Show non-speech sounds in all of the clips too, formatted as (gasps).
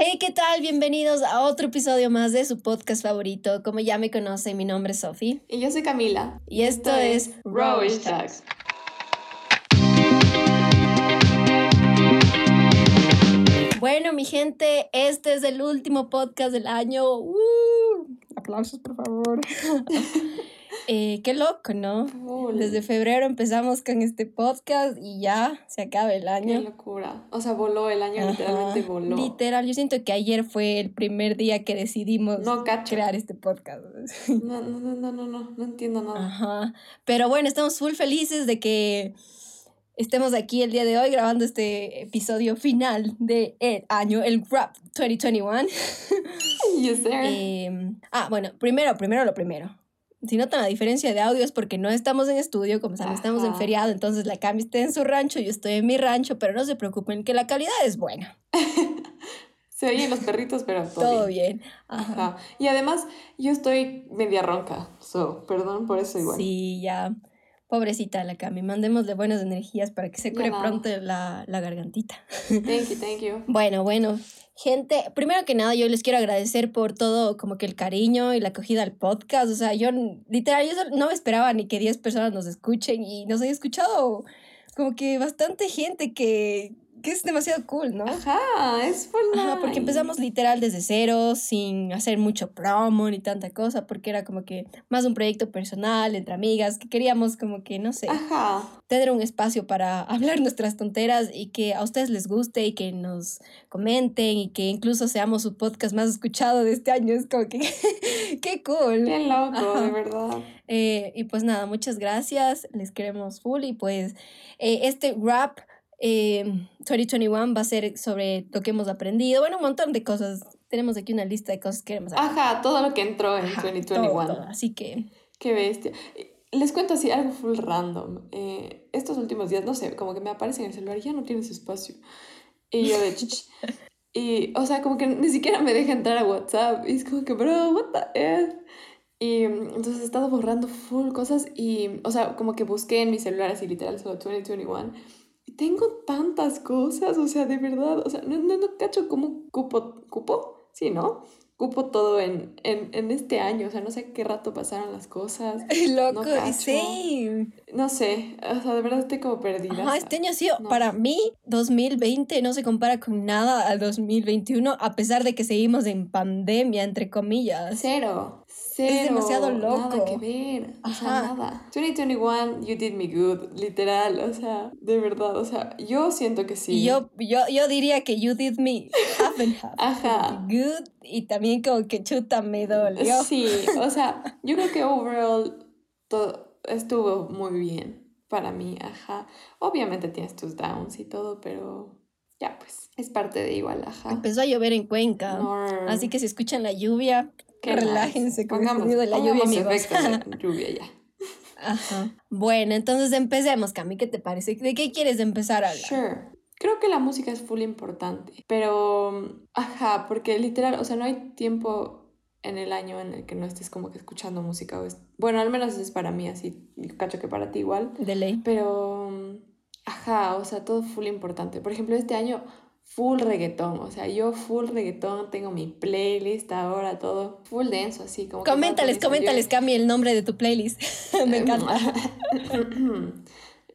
Hey, ¿qué tal? Bienvenidos a otro episodio más de su podcast favorito. Como ya me conocen, mi nombre es Sofi. Y yo soy Camila. Y esto, es Rowish Talks. Bueno, mi gente, este es el último podcast del año. ¡Uh! Aplausos, por favor. (laughs) Eh, qué loco, ¿no? Desde febrero empezamos con este podcast y ya se acaba el año. Qué locura. O sea, voló el año, literalmente voló. Literal, yo siento que ayer fue el primer día que decidimos crear este podcast. (laughs) No, no, no, no, no, no entiendo nada. Ajá. Pero bueno, estamos full felices de que estemos aquí el día de hoy grabando este episodio final del el año, el Rap 2021. (laughs) Yes, sir. Eh, ah, bueno, primero, primero lo primero si notan la diferencia de audio es porque no estamos en estudio, como saben, estamos en feriado, entonces la Cami está en su rancho, yo estoy en mi rancho, pero no se preocupen que la calidad es buena. (laughs) se oyen los perritos, pero todo, bien. Ajá. Y además, yo estoy media ronca, so, perdón por eso igual. Sí, ya. Pobrecita la Cami, mandémosle buenas energías para que se cure pronto la, la gargantita. Thank you, (laughs) thank you. Bueno, bueno, Gente, primero que nada, yo les quiero agradecer por todo, como que el cariño y la acogida al podcast. O sea, yo literal, yo no me esperaba ni que 10 personas nos escuchen y nos haya escuchado como que bastante gente que, que es demasiado cool, ¿no? Ajá, es full Ajá, porque empezamos literal desde cero, sin hacer mucho promo ni tanta cosa, porque era como que más un proyecto personal, entre amigas, que queríamos como que, no sé, Ajá. tener un espacio para (laughs) hablar nuestras tonteras y que a ustedes les guste y que nos comenten y que incluso seamos su podcast más escuchado de este año. Es como que, (laughs) qué cool. Qué loco, de verdad. Eh, y pues nada, muchas gracias, les queremos full y pues eh, este rap eh, 2021 va a ser sobre lo que hemos aprendido. Bueno, un montón de cosas. Tenemos aquí una lista de cosas que queremos aprender. Ajá, todo lo que entró en 2021. Así que. Qué bestia. Les cuento así algo full random. Eh, estos últimos días, no sé, como que me aparece en el celular ya no tienes espacio. Y yo de chich. (laughs) Y, o sea, como que ni siquiera me deja entrar a WhatsApp. Y es como que, bro, what the F? Y entonces he estado borrando full cosas y, o sea, como que busqué en mi celular así literal solo 2021 tengo tantas cosas, o sea, de verdad, o sea, no, no, no cacho cómo cupo, cupo, sí, ¿no? Cupo todo en, en, en, este año, o sea, no sé qué rato pasaron las cosas. (laughs) Loco, no sí. No sé, o sea, de verdad estoy como perdida. Ajá, este año ha sido, para mí, 2020 no se compara con nada al 2021, a pesar de que seguimos en pandemia, entre comillas. Cero, es demasiado loco. Nada que ver. O sea, nada. 2021, you did me good, literal. O sea, de verdad. O sea, yo siento que sí. yo, yo, yo diría que you did me half and half. Ajá. Good y también como que chuta me dolió. Sí, o sea, yo creo que overall todo estuvo muy bien para mí. Ajá. Obviamente tienes tus downs y todo, pero ya pues es parte de igual, ajá. Empezó a llover en Cuenca. Así que si escuchan la lluvia, Relájense con el sonido de la lluvia, amigos. lluvia ya. Ajá. Bueno, entonces empecemos, Cami, ¿qué te parece? ¿De qué quieres empezar a hablar? Sure. Creo que la música es full importante, pero, ajá, porque literal, o sea, no hay tiempo en el año en el que no estés como que escuchando música. bueno, al menos es para mí así, cacho que para ti igual. De ley. Pero, ajá, o sea, todo full importante. Por ejemplo, este año full reggaetón, o sea, yo full reggaetón, tengo mi playlist ahora, todo full denso, así como... Coméntales, coméntales, cambie el nombre de tu playlist, (laughs) me encanta. (laughs)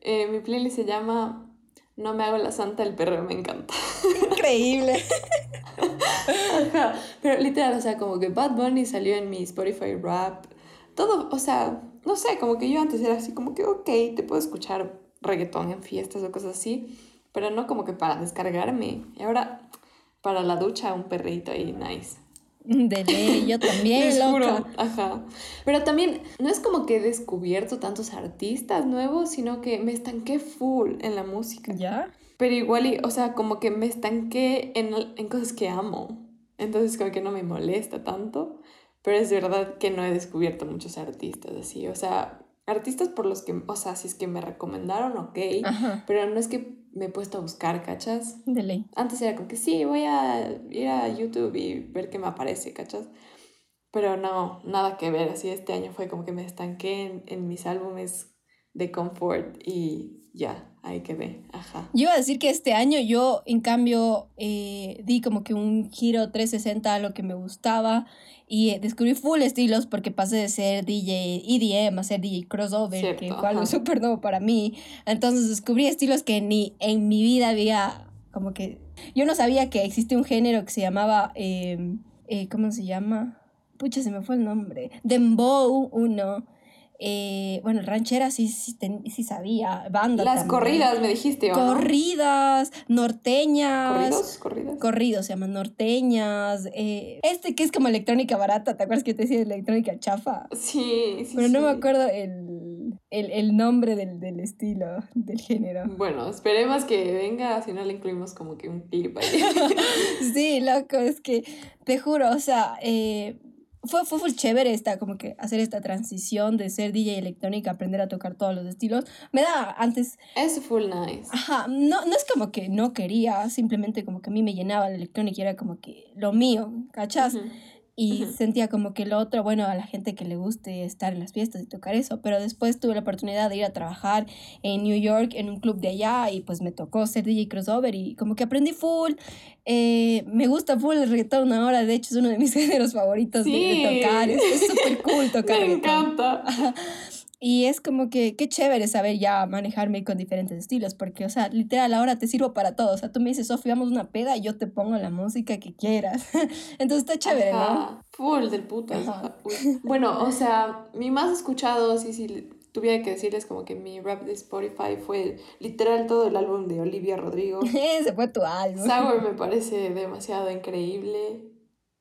eh, mi playlist se llama No me hago la santa, el perro me encanta. Increíble. (laughs) Pero literal, o sea, como que Bad Bunny salió en mi Spotify rap, todo, o sea, no sé, como que yo antes era así, como que, ok, te puedo escuchar reggaetón en fiestas o cosas así pero no como que para descargarme. Y ahora para la ducha un perrito ahí, nice. De ley, yo también, (laughs) loca. Ajá. Pero también no es como que he descubierto tantos artistas nuevos, sino que me estanqué full en la música. ¿Ya? Pero igual, y, o sea, como que me estanqué en, en cosas que amo. Entonces como que no me molesta tanto. Pero es verdad que no he descubierto muchos artistas así. O sea, artistas por los que, o sea, si es que me recomendaron, ok. Pero no es que me he puesto a buscar, ¿cachas? De ley. Antes era como que sí, voy a ir a YouTube y ver qué me aparece, ¿cachas? Pero no, nada que ver. Así este año fue como que me estanqué en, mis álbumes de confort y ya, ahí quedé, ajá. Yo iba a decir que este año yo, en cambio, eh, di como que un giro 360 a lo que me gustaba y eh, descubrí full estilos porque pasé de ser DJ EDM a ser DJ crossover, que fue algo súper nuevo para mí. Entonces descubrí estilos que ni en mi vida había como que... Yo no sabía que existe un género que se llamaba... Em, eh, ¿Cómo se llama? Pucha, se me fue el nombre. Dembow, uno eh, bueno, ranchera sí, sí, sí sabía, banda. Las corridas, me dijiste, ¿o Corridas, norteñas. ¿Corridos? ¿Corridas? Corridos, se llaman norteñas. Eh, este que es como electrónica barata, ¿te acuerdas que te decía electrónica chafa? Sí, sí. Pero no me acuerdo el, el, el nombre del, del, estilo, del género. Bueno, esperemos que venga, si no le incluimos como que un clip ahí. (laughs) sí, loco, es que te juro, o sea, eh, fue, fue full chévere esta, como que hacer esta transición de ser DJ electrónica, aprender a tocar todos los estilos. Me da antes... Es full nice. Ajá, no, no es como que no quería, simplemente como que a mí me llenaba la electrónica y era como que lo mío, ¿cachas? Y sentía como que lo otro, bueno, a la gente que le guste estar en las fiestas y tocar eso, pero después tuve la oportunidad de ir a trabajar en New York en un club de allá y pues me tocó ser DJ crossover y como que aprendí full, eh, me gusta full el reggaetón ahora, de hecho es uno de mis (laughs) géneros favoritos de, tocar, es súper cool (laughs) tocar. me encanta. Y es como que qué chévere saber ya manejarme con diferentes estilos, porque, o sea, literal, ahora te sirvo para todo. O sea, tú me dices, Sofía, vamos una peda y yo te pongo la música que quieras. (laughs) Entonces está chévere, ¿no? Full del puto. Bueno, o sea, mi más escuchado, sí, sí, tuviera que decirles como que mi rap de Spotify fue literal todo el álbum de Olivia Rodrigo. (laughs) Ese fue tu álbum. Sour me parece demasiado increíble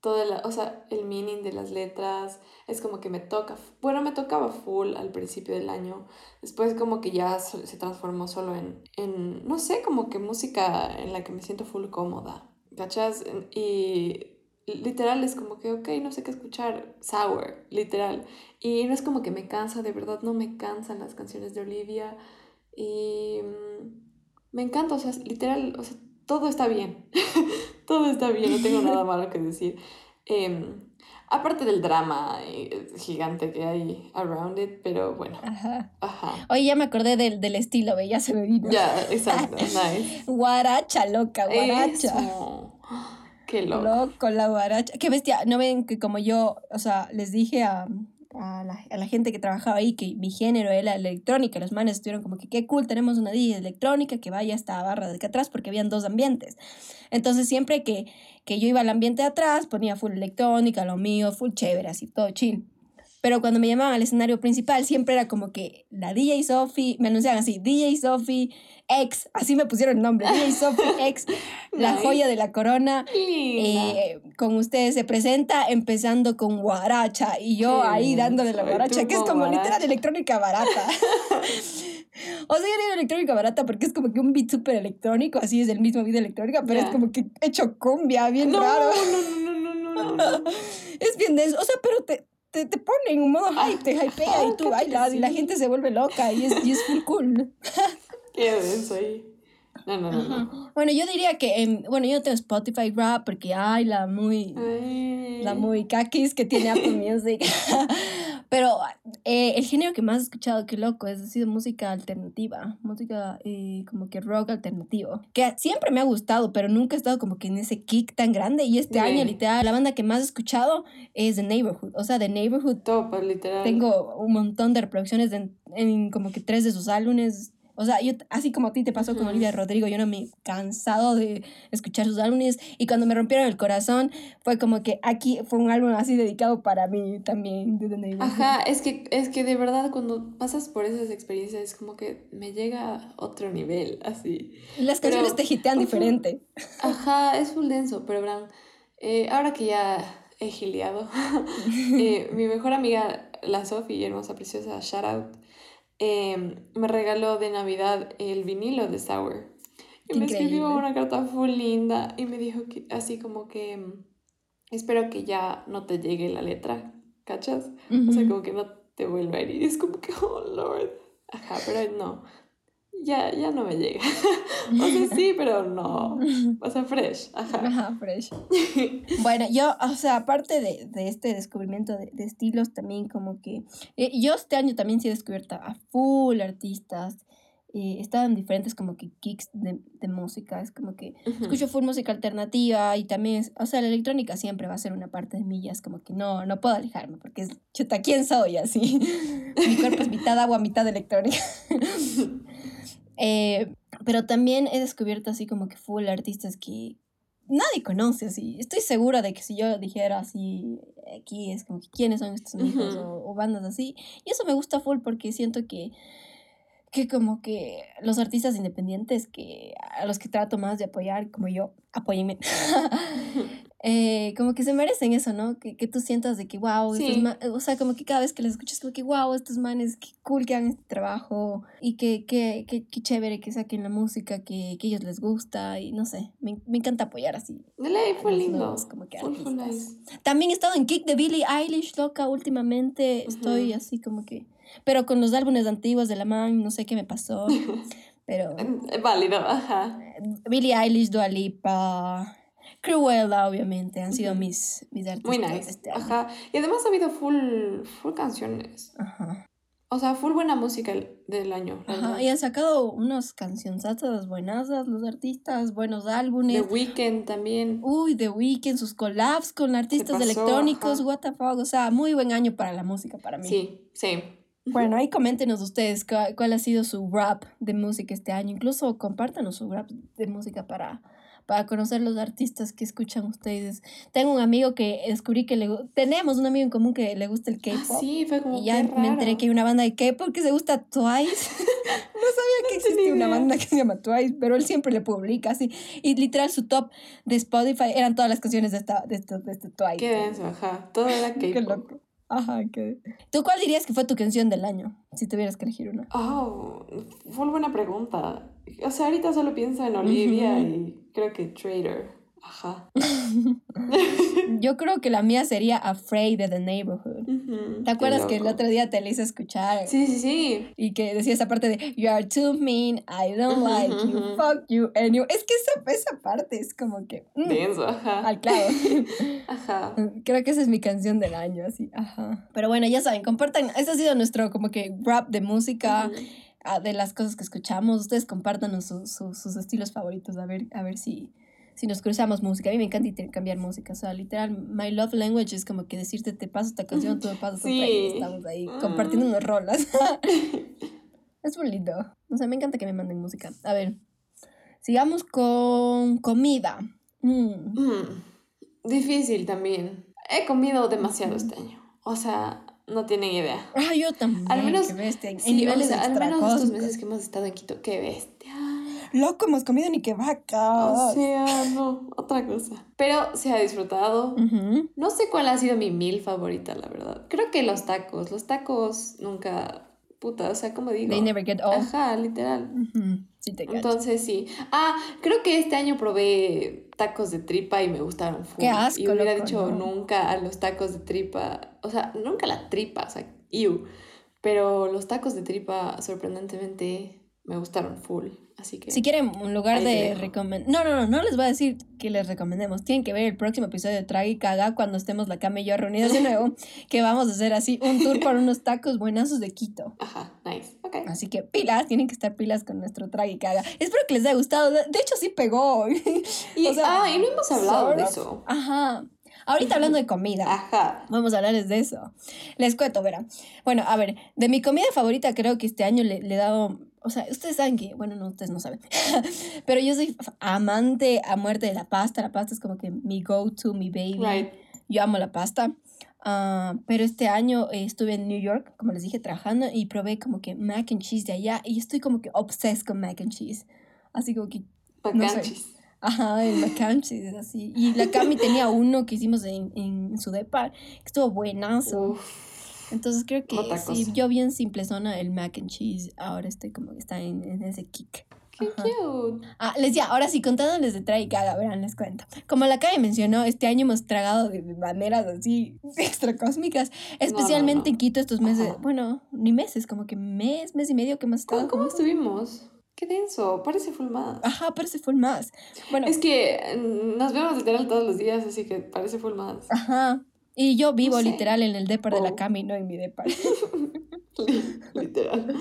todo el, o sea, el meaning de las letras, es como que me toca, bueno, me tocaba full al principio del año, después como que ya se transformó solo en, en, no sé, como que música en la que me siento full cómoda, ¿cachas? Y literal es como que, ok, no sé qué escuchar, sour, literal, y no es como que me cansa, de verdad no me cansan las canciones de Olivia, y mm, me encanta, o sea, literal, o sea, todo está bien. (laughs) todo está bien, no tengo nada (laughs) malo que decir. Em, aparte del drama eh, gigante que hay around it, pero bueno. Ajá. Ajá. Oye, ya me acordé del, del estilo, ya se me vino. Ya, exacto, (laughs) nice. guaracha, loca, guaracha. Qué loco. Loco, la guaracha. Qué bestia. No ven que como yo, o sea, les dije a, a la, a la, gente que trabajaba ahí que mi género era electrónica. Los manes estuvieron como que qué cool, tenemos una DJ electrónica que vaya hasta barra de acá atrás porque habían dos ambientes. Entonces siempre que, que yo iba al ambiente de atrás ponía full electrónica, lo mío, full chévere, así todo chill. Pero cuando me llamaban al escenario principal, siempre era como que la DJ Sophie, me anunciaban así, DJ Sophie X, así me pusieron el nombre, DJ Sophie (laughs) X, la joya de la corona. Eh, con ustedes se presenta empezando con guaracha y yo ahí dándole la guaracha, que es como literal electrónica barata. (laughs) o sea, yo digo electrónica barata porque es como que un beat súper electrónico, así es el mismo beat electrónica, pero es como que hecho cumbia, bien raro. No, no, no, no, no, (laughs) es bien de eso, o sea, pero te, te, te pone en un modo hype, te hypea y tú bailas y la gente se vuelve loca y es, y es full cool. (laughs) Qué denso ahí. No, no, no, Bueno, yo diría que, bueno, yo tengo Spotify Rap porque hay la muy, la muy kakis que tiene Apple Music. (laughs) Pero eh, el género que más he escuchado, qué loco, es, ha sido música alternativa, música eh, como que rock alternativo, que siempre me ha gustado, pero nunca he estado como que en ese kick tan grande. Y este año, literal, la banda que más he escuchado es The Neighborhood. O sea, The Neighborhood. Top, literal. Tengo un montón de reproducciones en, en como que tres de sus álbumes o sea, yo, así como a ti te pasó con Olivia Rodrigo, yo no me he cansado de escuchar sus álbumes y cuando me rompieron el corazón fue como que aquí fue un álbum así dedicado para mí también. De Ajá, es que, es que de verdad cuando pasas por esas experiencias es como que me llega a otro nivel, así. Las canciones te hitean diferente. Ajá, es full denso, pero Bran, eh, ahora que ya he giliado, (laughs) eh, mi mejor amiga, la Sophie, hermosa, preciosa, shout out, Em, me regaló de Navidad el vinilo de Sour. Y me escribió una carta full linda y me dijo que así como que em, espero que ya no te llegue la letra, ¿cachas? O sea, como que no te vuelva a herir. Es como que, oh Lord. Ajá, pero no. Ya, ya no me llega. (laughs) o sea, sí, pero no. O sea, fresh. Ajá. (laughs) Ajá, fresh. bueno, yo, o sea, aparte de, de este descubrimiento de, de, estilos, también como que. Eh, yo este año también sí he descubierto a full artistas eh, estaban diferentes como que kicks de, de música. Es como que escucho full música alternativa y también, es, o sea, la electrónica siempre va a ser una parte de mí. Ya es como que no, no puedo alejarme porque es, chuta, ¿quién soy? Así. (laughs) Mi cuerpo es mitad agua, mitad electrónica. Eh, pero también he descubierto así como que full artistas que nadie conoce así. Estoy segura de que si yo dijera así, aquí es como que quiénes son estos amigos o, o bandas así. Y eso me gusta full porque siento que que como que los artistas independientes que a los que trato más de apoyar, como yo, apóyenme, (laughs) eh, como que se merecen eso, ¿no? Que, que tú sientas de que, wow, sí. o sea, como que cada vez que les escuchas, como que, wow, estos manes, qué cool que hagan este trabajo y que, que, que, que chévere que saquen la música que, que ellos les gusta y no sé, me, me encanta apoyar así. De ley, fue lindo. Nuevos, como que nice. También he estado en Kick de Billie Eilish, loca, últimamente, uh -huh. estoy así como que pero con los álbumes antiguos de la man, no sé qué me pasó. (laughs) Pero. Válido, ajá. Billie Eilish, Dua Lipa. Cruella, obviamente, han sido mis, mis artistas. Muy nice. Este año. Ajá. Y además ha habido full, full canciones. Ajá. O sea, full buena música del año. Ajá, y han sacado unas cancionzatas buenazas, los artistas, buenos álbumes. The Weeknd también. Uy, The Weeknd, sus collabs con artistas pasó? electrónicos, Ajá. what the fuck. O sea, muy buen año para la música para mí. Sí, sí. Bueno, ahí (laughs) coméntenos ustedes cuál, cuál, ha sido su rap de música este año. Incluso compártanos su rap de música para, para conocer los artistas que escuchan ustedes. Tengo un amigo que descubrí que le tenemos un amigo en común que le gusta el K-pop. Ah, sí, fue como y ya me enteré que hay una banda de K-pop que se gusta Twice. (laughs) no sabía que existía una banda que se llama Twice, pero él siempre le publica así. Y literal su top de Spotify eran todas las canciones de esta de este, de este Twice. Qué denso, ajá. Todo era (laughs) K-pop. Qué loco. Ajá, ¿qué? ¿Tú cuál dirías que fue tu canción del año? Si tuvieras que elegir una. Oh, fue una buena pregunta. O sea, ahorita solo pienso en Olivia uh -huh. y creo que Trader. Ajá. (laughs) Yo creo que la mía sería Afraid of the Neighborhood. Uh -huh. ¿Te acuerdas que el otro día te la hice escuchar? Sí, sí, sí. Y que decía esa parte de You are too mean, I don't uh -huh, like you, fuck you, and you. Es que esa, esa parte es como que. Mm, Denso, ajá. Al clavo. (laughs) ajá. (laughs) Creo que esa es mi canción del año, así. Ajá. Pero bueno, ya saben, compartan. Ese ha sido nuestro como que rap de música. De las cosas que escuchamos, ustedes compártanos su, su, sus estilos favoritos, a ver, a ver si, si nos cruzamos música. A mí me encanta intercambiar música. O sea, literal, my love language es como que decirte, te paso esta canción, tú me pasas sí. otra y estamos ahí compartiendo unas rolas. (laughs) es muy lindo. O sea, me encanta que me manden música. A ver, sigamos con comida. Mm. Mm. Difícil también. He comido demasiado este año. O sea, no tienen idea. Ah, yo también. Al menos, qué bestia. En sí, niveles o sea, al menos estos meses que hemos estado en Quito, qué bestia. Loco, hemos comido ni que vaca. O sea, no, otra cosa. Pero se ha disfrutado. Uh -huh. No sé cuál ha sido mi mil favorita, la verdad. Creo que los tacos. Los tacos nunca. Puta, o sea, como digo. They never get old. Ajá, literal. Uh -huh. sí, te Entonces sí. Ah, creo que este año probé tacos de tripa y me gustaron full. Qué asco, Y hubiera loco, dicho no. nunca a los tacos de tripa. O sea, nunca la tripa, o sea, ew. Pero los tacos de tripa, sorprendentemente, me gustaron full. Así que. Si quieren un lugar de recomendar. No, no, no, no les voy a decir que les recomendemos. Tienen que ver el próximo episodio de Traga y Caga cuando estemos la cama y yo reunidas de (laughs) nuevo. que vamos a hacer así un tour por (laughs) unos tacos buenazos de Quito. Ajá, nice. Ok. Así que pilas, tienen que estar pilas con nuestro Traga y Caga. Espero que les haya gustado. De hecho, sí pegó. (laughs) Y, O sea, ah, y no hemos hablado de eso. Ajá. Ahorita hablando de comida. Ajá. Vamos a hablarles de eso. Les cuento, verán. Bueno, a ver, de mi comida favorita creo que este año le, le he dado... O sea, ustedes saben que... Bueno, no, ustedes no saben. (laughs) Pero yo soy amante a muerte de la pasta. La pasta es como que mi go-to, mi baby. Right. Yo amo la pasta. Ah, pero este año eh, estuve en New York, como les dije, trabajando y probé como que mac and cheese de allá y estoy como que obsessed con mac and cheese. Así como que... No sé. Bacanchis. Ajá, el mac and cheese, así. Y la Cami tenía uno que hicimos en, en su depa, que estuvo buenazo. Uf. Entonces creo que sí, yo bien simplezona el mac and cheese. Ahora estoy como que está en, en ese kick. Qué Ajá. cute. Ah, les decía, ahora sí, contándoles de trae y caga, verán, les cuento. Como la Cami mencionó, este año hemos tragado de maneras así (laughs) extra cósmicas, especialmente no. en Quito estos meses, Ajá. bueno, ni meses, como que mes, mes y medio que hemos estado. ¿Cómo, cómo estuvimos? Qué denso, parece full más. Ajá, parece full más. Bueno, Es que mm, nos vemos literal todos los días, así que parece full más. ajá. Y yo vivo sé. literal en el depar de la Oh. Cami, no en mi depar. (laughs) literal.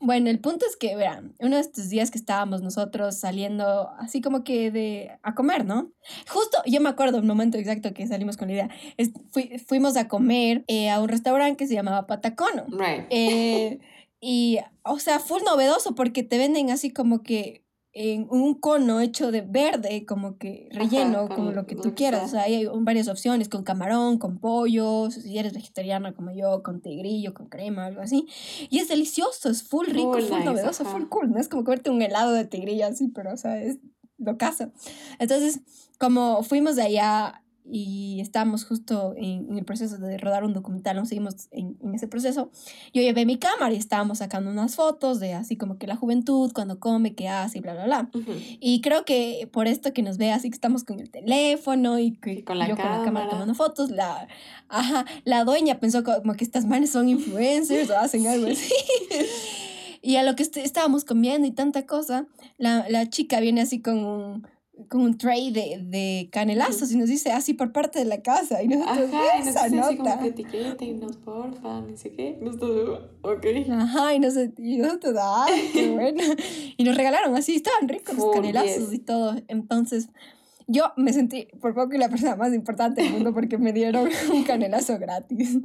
Bueno, el punto es que, verán, uno de estos días que estábamos nosotros saliendo así como que de a comer, ¿no? Justo, yo me acuerdo el momento exacto que salimos con la idea. Es- fui- fuimos a comer eh, a un restaurante que se llamaba Patacono. Right. Eh, y, o sea, fue novedoso porque te venden así como que en un cono hecho de verde, como que relleno, con como lo que tú quieras. O sea, hay varias opciones, con camarón, con pollo, si eres vegetariano como yo, con tigrillo, con crema, algo así. Y es delicioso, es full rico, Full full nice, novedoso, ajá. full cool. No es como comerte un helado de tigrillo así, pero, o sea, es lo caso. Entonces, como fuimos de allá y estábamos justo en, en el proceso de rodar un documental, nos seguimos en, en ese proceso, yo llevé mi cámara y estábamos sacando unas fotos de así como que la juventud, cuando come, qué hace y bla, bla, bla. Ujú. Y creo que por esto que nos ve así que estamos con el teléfono y que Y con la yo con la cámara tomando fotos, la, ajá, la dueña pensó como que estas manes son influencers o hacen algo así. (laughs) Y a lo que est- estábamos comiendo y tanta cosa, la, la chica viene así con un, con un tray de, de canelazos y nos dice así por parte de la casa. Y nosotros, Ajá, y nos dice así como nota. que etiquetennos, porfa, ni sé qué. Nosotros, ok. Ajá, y, nos, y nosotros, ay, qué (laughs) bueno. Y nos regalaron así, estaban ricos los canelazos y todo. Entonces, yo me sentí por poco la persona más importante del mundo porque me dieron (laughs) un canelazo gratis.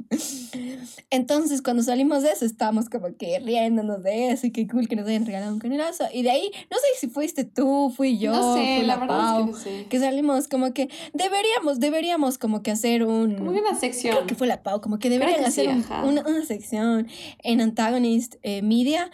Entonces, cuando salimos de eso, estábamos como que riéndonos de eso y qué cool que nos hayan regalado un canelazo. Y de ahí, no sé si fuiste tú, fui yo, no sé, fui la la Pau, es que no sé. que salimos como que deberíamos, deberíamos como que hacer un... Como una sección. Creo que fue la Pau, como que deberían que hacer sí, un- una, una sección en Antagonist eh, Media,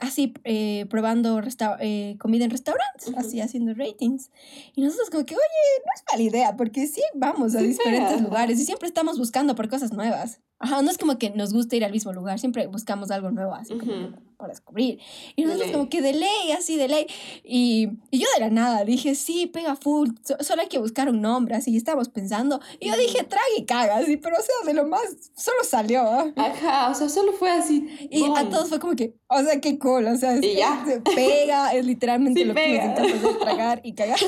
así eh, probando eh, comida en restaurantes, Ujú. así haciendo ratings. Y nosotros como que, oye, no es mala idea, porque sí vamos a diferentes lugares y siempre estamos buscando por cosas nuevas. Ajá, no es como que nos guste ir al mismo lugar, siempre buscamos algo nuevo, así como Ujú. que para descubrir. Y nosotros como que de ley, así de ley. Y, y yo de la nada dije, sí, pega full, so- solo hay que buscar un nombre, así, y estábamos pensando. Y yo dije, traga y caga, así, pero o sea, de lo más, solo salió. Ajá, o sea, solo fue así. Y a todos fue como que, o sea, qué cool, o sea, es, Y ya. se pega, es literalmente Sí lo que pega. hacer, (laughs) tragar y cagar.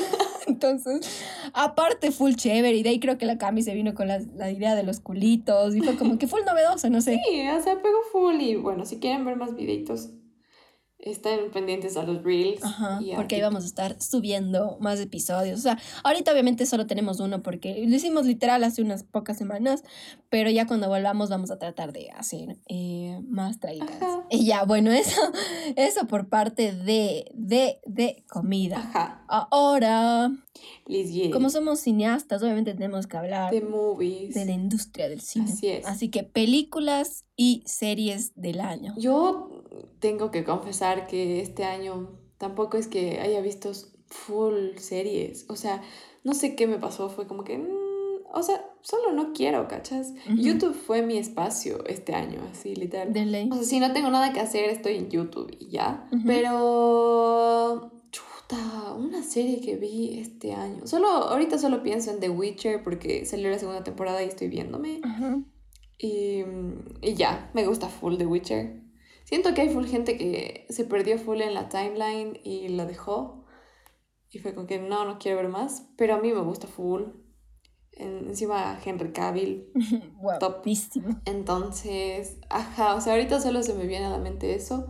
Entonces, aparte, full chévere, y de ahí creo que la Cami se vino con la, la idea de los culitos, y fue como que full novedoso, no sé. Sí, o sea, pegó full y bueno, si quieren ver más videitos, estén pendientes a los reels. Ajá, y a porque ahí vamos a estar subiendo más episodios. O sea, ahorita obviamente solo tenemos uno porque lo hicimos literal hace unas pocas semanas, pero ya cuando volvamos vamos a tratar de hacer eh, más traídas. Ajá. Y ya, bueno, (laughs) eso, eso por parte de, de, de comida. Ajá, Ahora, como somos cineastas, obviamente tenemos que hablar de movies. de la industria del cine. Así es. Así que películas y series del año. Yo tengo que confesar que este año tampoco es que haya visto full series. O sea, no sé qué me pasó. Fue como que. mm, o sea, solo no quiero, ¿cachas? YouTube fue mi espacio este año, así literal. De ley. O sea, si no tengo nada que hacer, estoy en YouTube y ya. Pero. Chuta, una serie que vi este año. Solo, ahorita solo pienso en The Witcher porque salió la segunda temporada y estoy viéndome. Ajá. Y, y ya, me gusta full The Witcher. Siento que hay full gente que se perdió full en la timeline y lo dejó. Y fue como que no, no quiero ver más. Pero a mí me gusta full. En- encima Henry Cavill. (laughs) Top. Guapísimo. Entonces, ajá, o sea, ahorita solo se me viene a la mente eso.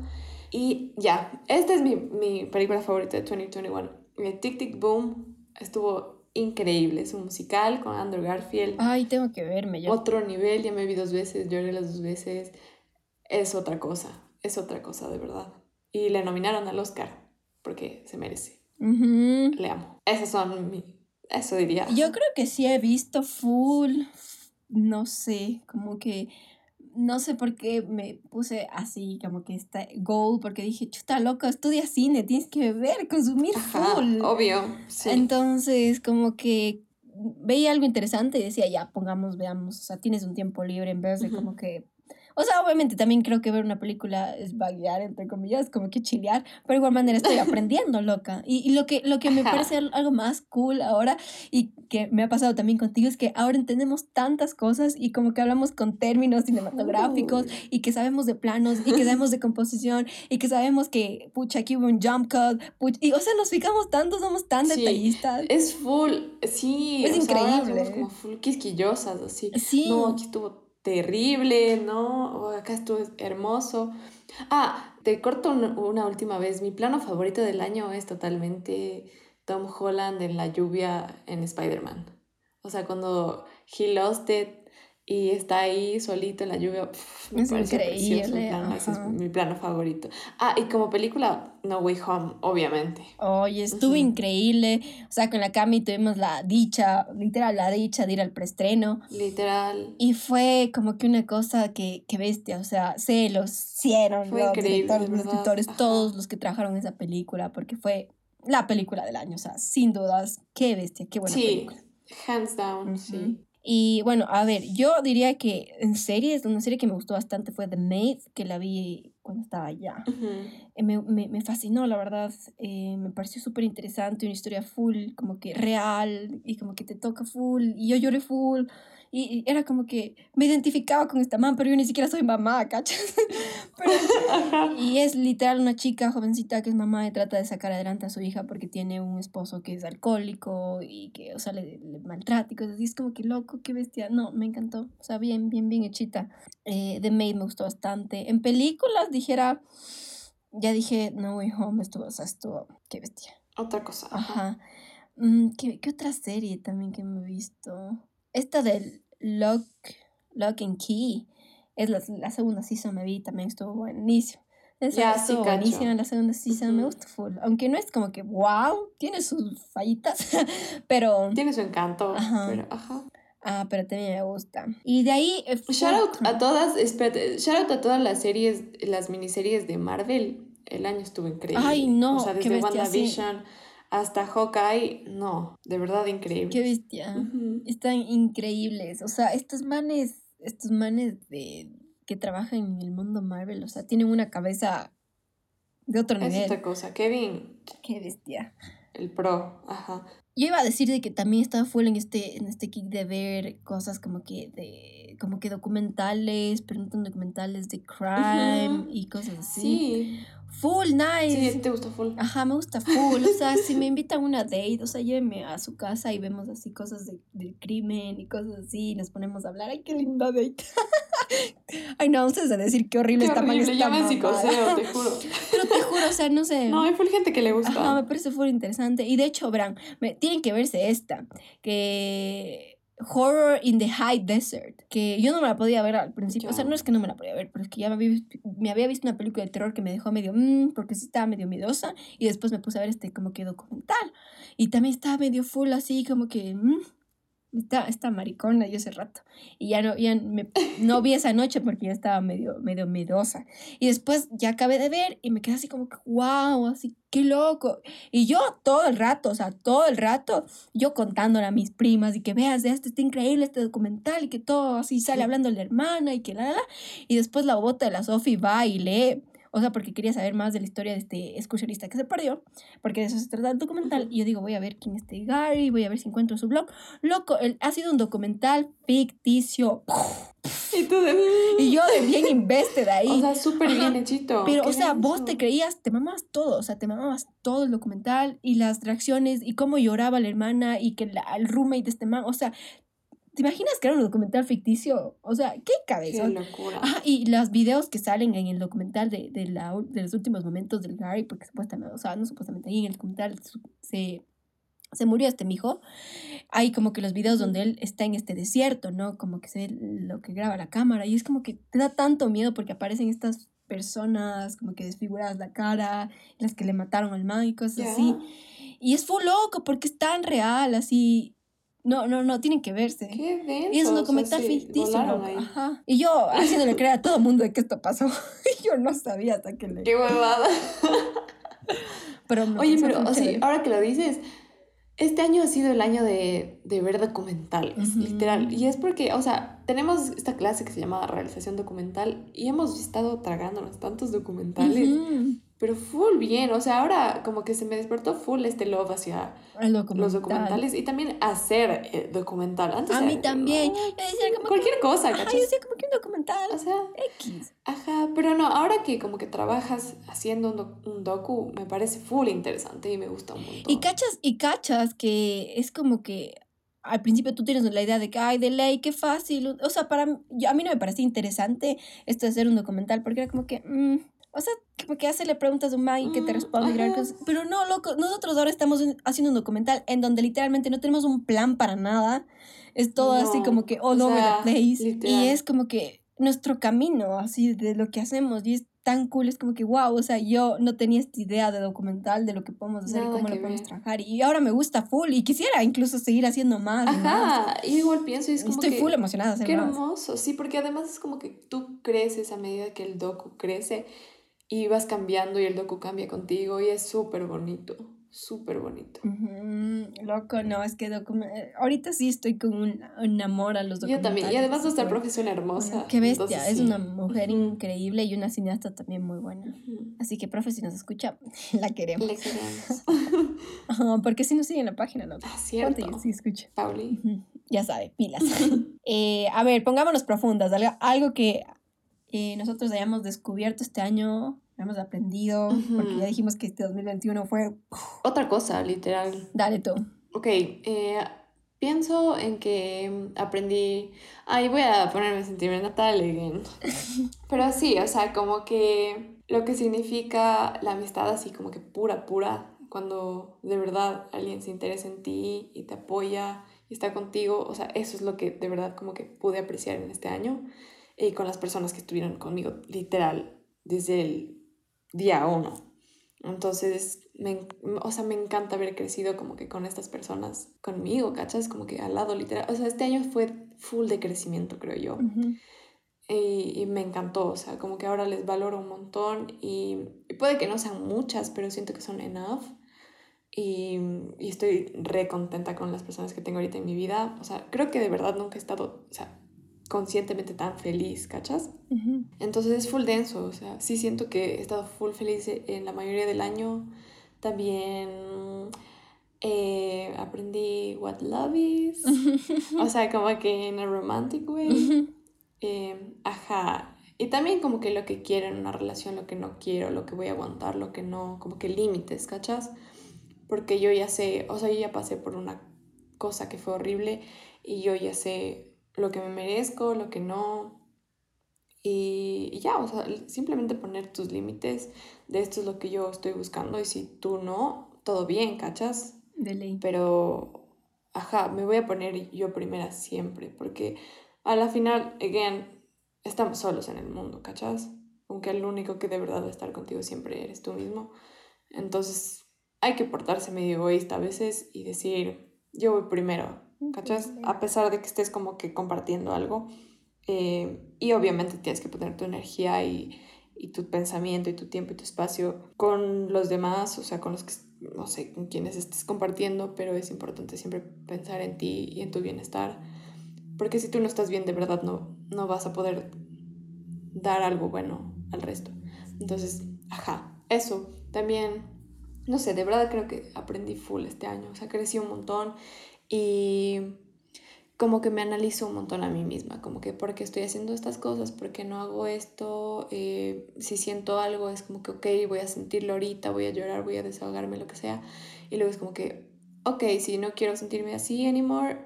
Y ya, esta es mi, mi película favorita de 2021. El Tic Tic Boom estuvo increíble. Es un musical con Andrew Garfield. Ay, tengo que verme yo. Otro nivel, ya me vi dos veces, lloré las dos veces. Es otra cosa, es otra cosa de verdad. Y le nominaron al Oscar porque se merece. Le amo. Esas son mi... Eso diría. Yo creo que sí he visto full, no sé, como que, no sé por qué me puse así, como que está goal, porque dije, chuta loco, estudia cine, tienes que ver, consumir Ajá, full. obvio. Sí. Entonces, como que veía algo interesante y decía, ya, pongamos, veamos, o sea, tienes un tiempo libre en vez de como que O sea, obviamente también creo que ver una película es vaguear, entre comillas, como que chilear, pero de igual manera estoy aprendiendo, loca. Y, y lo, que, lo que me parece (laughs) algo más cool ahora y que me ha pasado también contigo es que ahora entendemos tantas cosas y como que hablamos con términos cinematográficos y que sabemos de planos y que sabemos de composición y que sabemos que, pucha, aquí hubo un jump cut. y, o sea, nos fijamos tanto, somos tan detallistas. Es full, sí. Es increíble. somos como full quisquillosas, así. Sí. No, aquí estuvo terrible, ¿no? acá estuvo hermoso. Ah, te corto una última vez. Mi plano favorito del año es totalmente Tom Holland en la lluvia en Spider-Man. O sea, cuando he lost it y está ahí solito en la lluvia. me es increíble. ese es mi plano favorito. Ah, y como película, No Way Home, obviamente. Oye, estuvo increíble. O sea, con la Cami tuvimos la dicha, literal, la dicha de ir al preestreno. Literal. Y fue como que una cosa que, que bestia. O sea, se los hicieron fue los directores, los escritores, todos los que trabajaron esa película, porque fue la película del año. O sea, sin dudas, qué bestia, qué buena película. Hands down, sí. Y bueno, a ver, yo diría que en series, una serie que me gustó bastante fue The Maid, que la vi cuando estaba allá. Eh, me, me, me, fascinó, la verdad. Eh, me pareció súper interesante, una historia full, como que real, y como que te toca full, y yo lloré full. Y, era como que me identificaba con esta mamá, pero yo ni siquiera soy mamá, ¿cachas? (laughs) (laughs) y es literal una chica jovencita que es mamá y trata de sacar adelante a su hija porque tiene un esposo que es alcohólico y que, o sea, le, le maltrata y cosas así. Es como que loco, qué bestia. No, me encantó. O sea, bien, bien, bien hechita. Eh, The Maid me gustó bastante. En películas dijera, ya dije, No Way Home estuvo, o sea, estuvo, qué bestia. Otra cosa. Ajá. Mm, ¿Qué, ¿Qué otra serie también que me he visto? Esta del Lock, Lock and Key es la, la segunda season, me vi, también estuvo buenísimo. Esa estuvo buenísima la segunda season, me gusta full. Aunque no es como que wow, tiene sus fallitas, (laughs) pero. Tiene su encanto, ajá. pero ajá. Ah, pero también me gusta. Y de ahí. Eh, shout out a todas, espérate, shout out a todas las series, las miniseries de Marvel. El año estuvo increíble. Ay, no. O sea, desde WandaVision hasta Hawkeye, no, de verdad increíble. Qué bestia. Están increíbles. O sea, estos manes, estos manes de que trabajan en el mundo Marvel, o sea, tienen una cabeza de otro nivel. Es otra cosa, Kevin. Qué bestia. El pro, ajá. Yo iba a decir de que también estaba full en este, en este kick de ver cosas como que de como que documentales, pero no tan documentales de crime y cosas así. Sí. Full nice. Sí, te gusta full. Ajá, me gusta full. O sea, si me invitan a una date, o sea, llévenme a su casa y vemos así cosas de, del crimen y cosas así y nos ponemos a hablar. Ay, qué linda date. (laughs) Ay, no, vamos a decir qué horrible qué está horrible, ya me psicoseo, te juro. Pero te juro, o sea, no sé. No, hay full gente que le gusta. Ajá, me parece full interesante. Y de hecho, verán, me, tienen que verse esta, que Horror in the High Desert, que yo no me la podía ver al principio, o sea, no es que no me la podía ver, pero es que ya me había, me había visto una película de terror que me dejó medio, mmm, porque sí estaba medio miedosa, y después me puse a ver este como que documental, y también estaba medio full así, como que, mmm, esta, esta maricona yo hace rato. Y ya no, ya me, no vi esa noche porque ya estaba medio, medio miedosa. Y después ya acabé de ver y me quedé así como que, wow, así, qué loco. Y yo todo el rato, o sea, todo el rato, yo contándole a mis primas y que veas de esto, está increíble este documental y que todo así sale hablando la hermana y que la, la, la. Y después la bota de la Sofi va y lee o sea, porque quería saber más de la historia de este excursionista que se perdió, porque de eso se trata el documental, y yo digo, voy a ver quién es este Gary, voy a ver si encuentro su blog. Loco, él, ha sido un documental ficticio. Y tú de... (laughs) Y yo de bien invested ahí. O sea, súper bien hechito. Pero, o sea, vos te creías, te mamabas todo, o sea, te mamabas todo el documental y las reacciones y cómo lloraba la hermana y que la, el roommate de este man, o sea, ¿Te imaginas que era un documental ficticio? O sea, qué cabeza. Qué locura. Ah, y los videos que salen en el documental de, de, la, de los últimos momentos del Gary, porque supuestamente, o sea, no supuestamente, ahí en el documental se, se murió este mijo. Hay como que los videos donde él está en este desierto, ¿no? Como que se ve lo que graba la cámara y es como que te da tanto miedo porque aparecen estas personas como que desfiguradas la cara, las que le mataron al man y cosas así. Y es full loco porque es tan real, así no, no, no, tienen que verse. Qué Y es un documental ficticio. Ajá. Y yo haciéndole creer a todo el mundo de que esto pasó. (laughs) y yo no sabía hasta que le. Qué huevada. pero Oye, pero o sea, ahora que lo dices, Este año ha sido el año de, de ver documentales, literal. Y es porque, o sea, tenemos esta clase que se llama realización documental y hemos estado tragándonos tantos documentales. Pero full bien, o sea, ahora como que se me despertó full este love hacia los documentales y también hacer eh, documental. Antes a mí también. cualquier cosa, Ajá, yo decía como que un documental. O sea, X. Ajá, pero no, ahora que como que trabajas haciendo un, un, docu, me parece full interesante y me gusta un montón. Y cachas, y cachas que es como que al principio tú tienes la idea de que, ay, de ley, qué fácil. O sea, para mí, a mí no me parecía interesante esto de hacer un documental porque era como que, mm, o sea, como que hace le preguntas a un man y que te mm, responde. pero no, loco, nosotros ahora estamos haciendo un documental en donde literalmente no tenemos un plan para nada. Es todo así como que all over the place. Y es como que nuestro camino, así de lo que hacemos. Y es tan cool, es como que wow, o sea, yo no tenía esta idea de documental, de lo que podemos hacer, cómo lo podemos trabajar. Y ahora me gusta full y quisiera incluso seguir haciendo más. Ajá, y, igual pienso, es como Estoy full emocionada. Qué hermoso, sí, porque además es como que tú creces a medida que el docu crece y vas cambiando y el docu cambia contigo y es súper bonito, súper bonito. Loco, no, es que eh, ahorita sí estoy con un, un, amor a los documentales. Yo también, y además nuestra profesión hermosa. Qué bestia, es una mujer increíble y una cineasta también muy buena. Así que, profe, si nos escucha, (laughs) la queremos. La queremos. (laughs) (laughs) porque si nos sigue en la página, ¿no? Ah, cierto. Sí, escucha. Pauli. Ya sabe, pilas. eh, a ver, pongámonos profundas, algo que eh, nosotros hayamos descubierto este año, hemos aprendido, porque ya dijimos que este 2021 fue... Otra cosa, literal. Dale tú. Ok, eh, pienso en que aprendí... Ay, voy a ponerme sentimental again. (laughs) Pero sí, o sea, como que lo que significa la amistad así como que pura, pura, cuando de verdad alguien se interesa en ti y te apoya y está contigo, o sea, eso es lo que de verdad como que pude apreciar en este año y con las personas que estuvieron conmigo, literal, desde el día uno. Entonces, me, o sea, me encanta haber crecido como que con estas personas conmigo, ¿cachas? Como que al lado literal. O sea, este año fue full de crecimiento, creo yo. y, y, me encantó, o sea, como que ahora les valoro un montón y, puede que no sean muchas, pero siento que son enough. Y, y, estoy re contenta con las personas que tengo ahorita en mi vida. O sea, creo que de verdad nunca he estado, o sea, conscientemente tan feliz, ¿cachas? Entonces es full denso, o sea, sí siento que he estado full feliz en la mayoría del año. También eh, aprendí what love is, (laughs) o sea, como que en a romantic way. Em, ajá. Y también como que lo que quiero en una relación, lo que no quiero, lo que voy a aguantar, lo que no, como que límites, ¿cachas? Porque yo ya sé, o sea, yo ya pasé por una cosa que fue horrible y yo ya sé lo que me merezco, lo que no. Y, ya, o sea, simplemente poner tus límites de esto es lo que yo estoy buscando y si tú no, todo bien, ¿cachas? De ley. Pero, ajá, me voy a poner yo primera siempre, porque a la final, again, estamos solos en el mundo, ¿cachas? Aunque el único que de verdad va a estar contigo siempre eres tú mismo. Entonces, hay que portarse medio egoísta a veces y decir, yo voy primero, ¿cachas? A pesar de que estés como que compartiendo algo. Eh, y obviamente tienes que poner tu energía y, y, tu pensamiento y tu tiempo y tu espacio con los demás, o sea, con los que, no sé, con quienes estés compartiendo, pero es importante siempre pensar en ti y en tu bienestar. Porque si tú no estás bien, de verdad no, no vas a poder dar algo bueno al resto. Entonces, ajá, eso. También, no sé, de verdad creo que aprendí full este año, o sea, crecí un montón y como que me analizo un montón a mí misma, como que por qué estoy haciendo estas cosas, por qué no hago esto, eh, si siento algo es como que, ok, voy a sentirlo ahorita, voy a llorar, voy a desahogarme, lo que sea, y luego es como que, ok, si no quiero sentirme así anymore,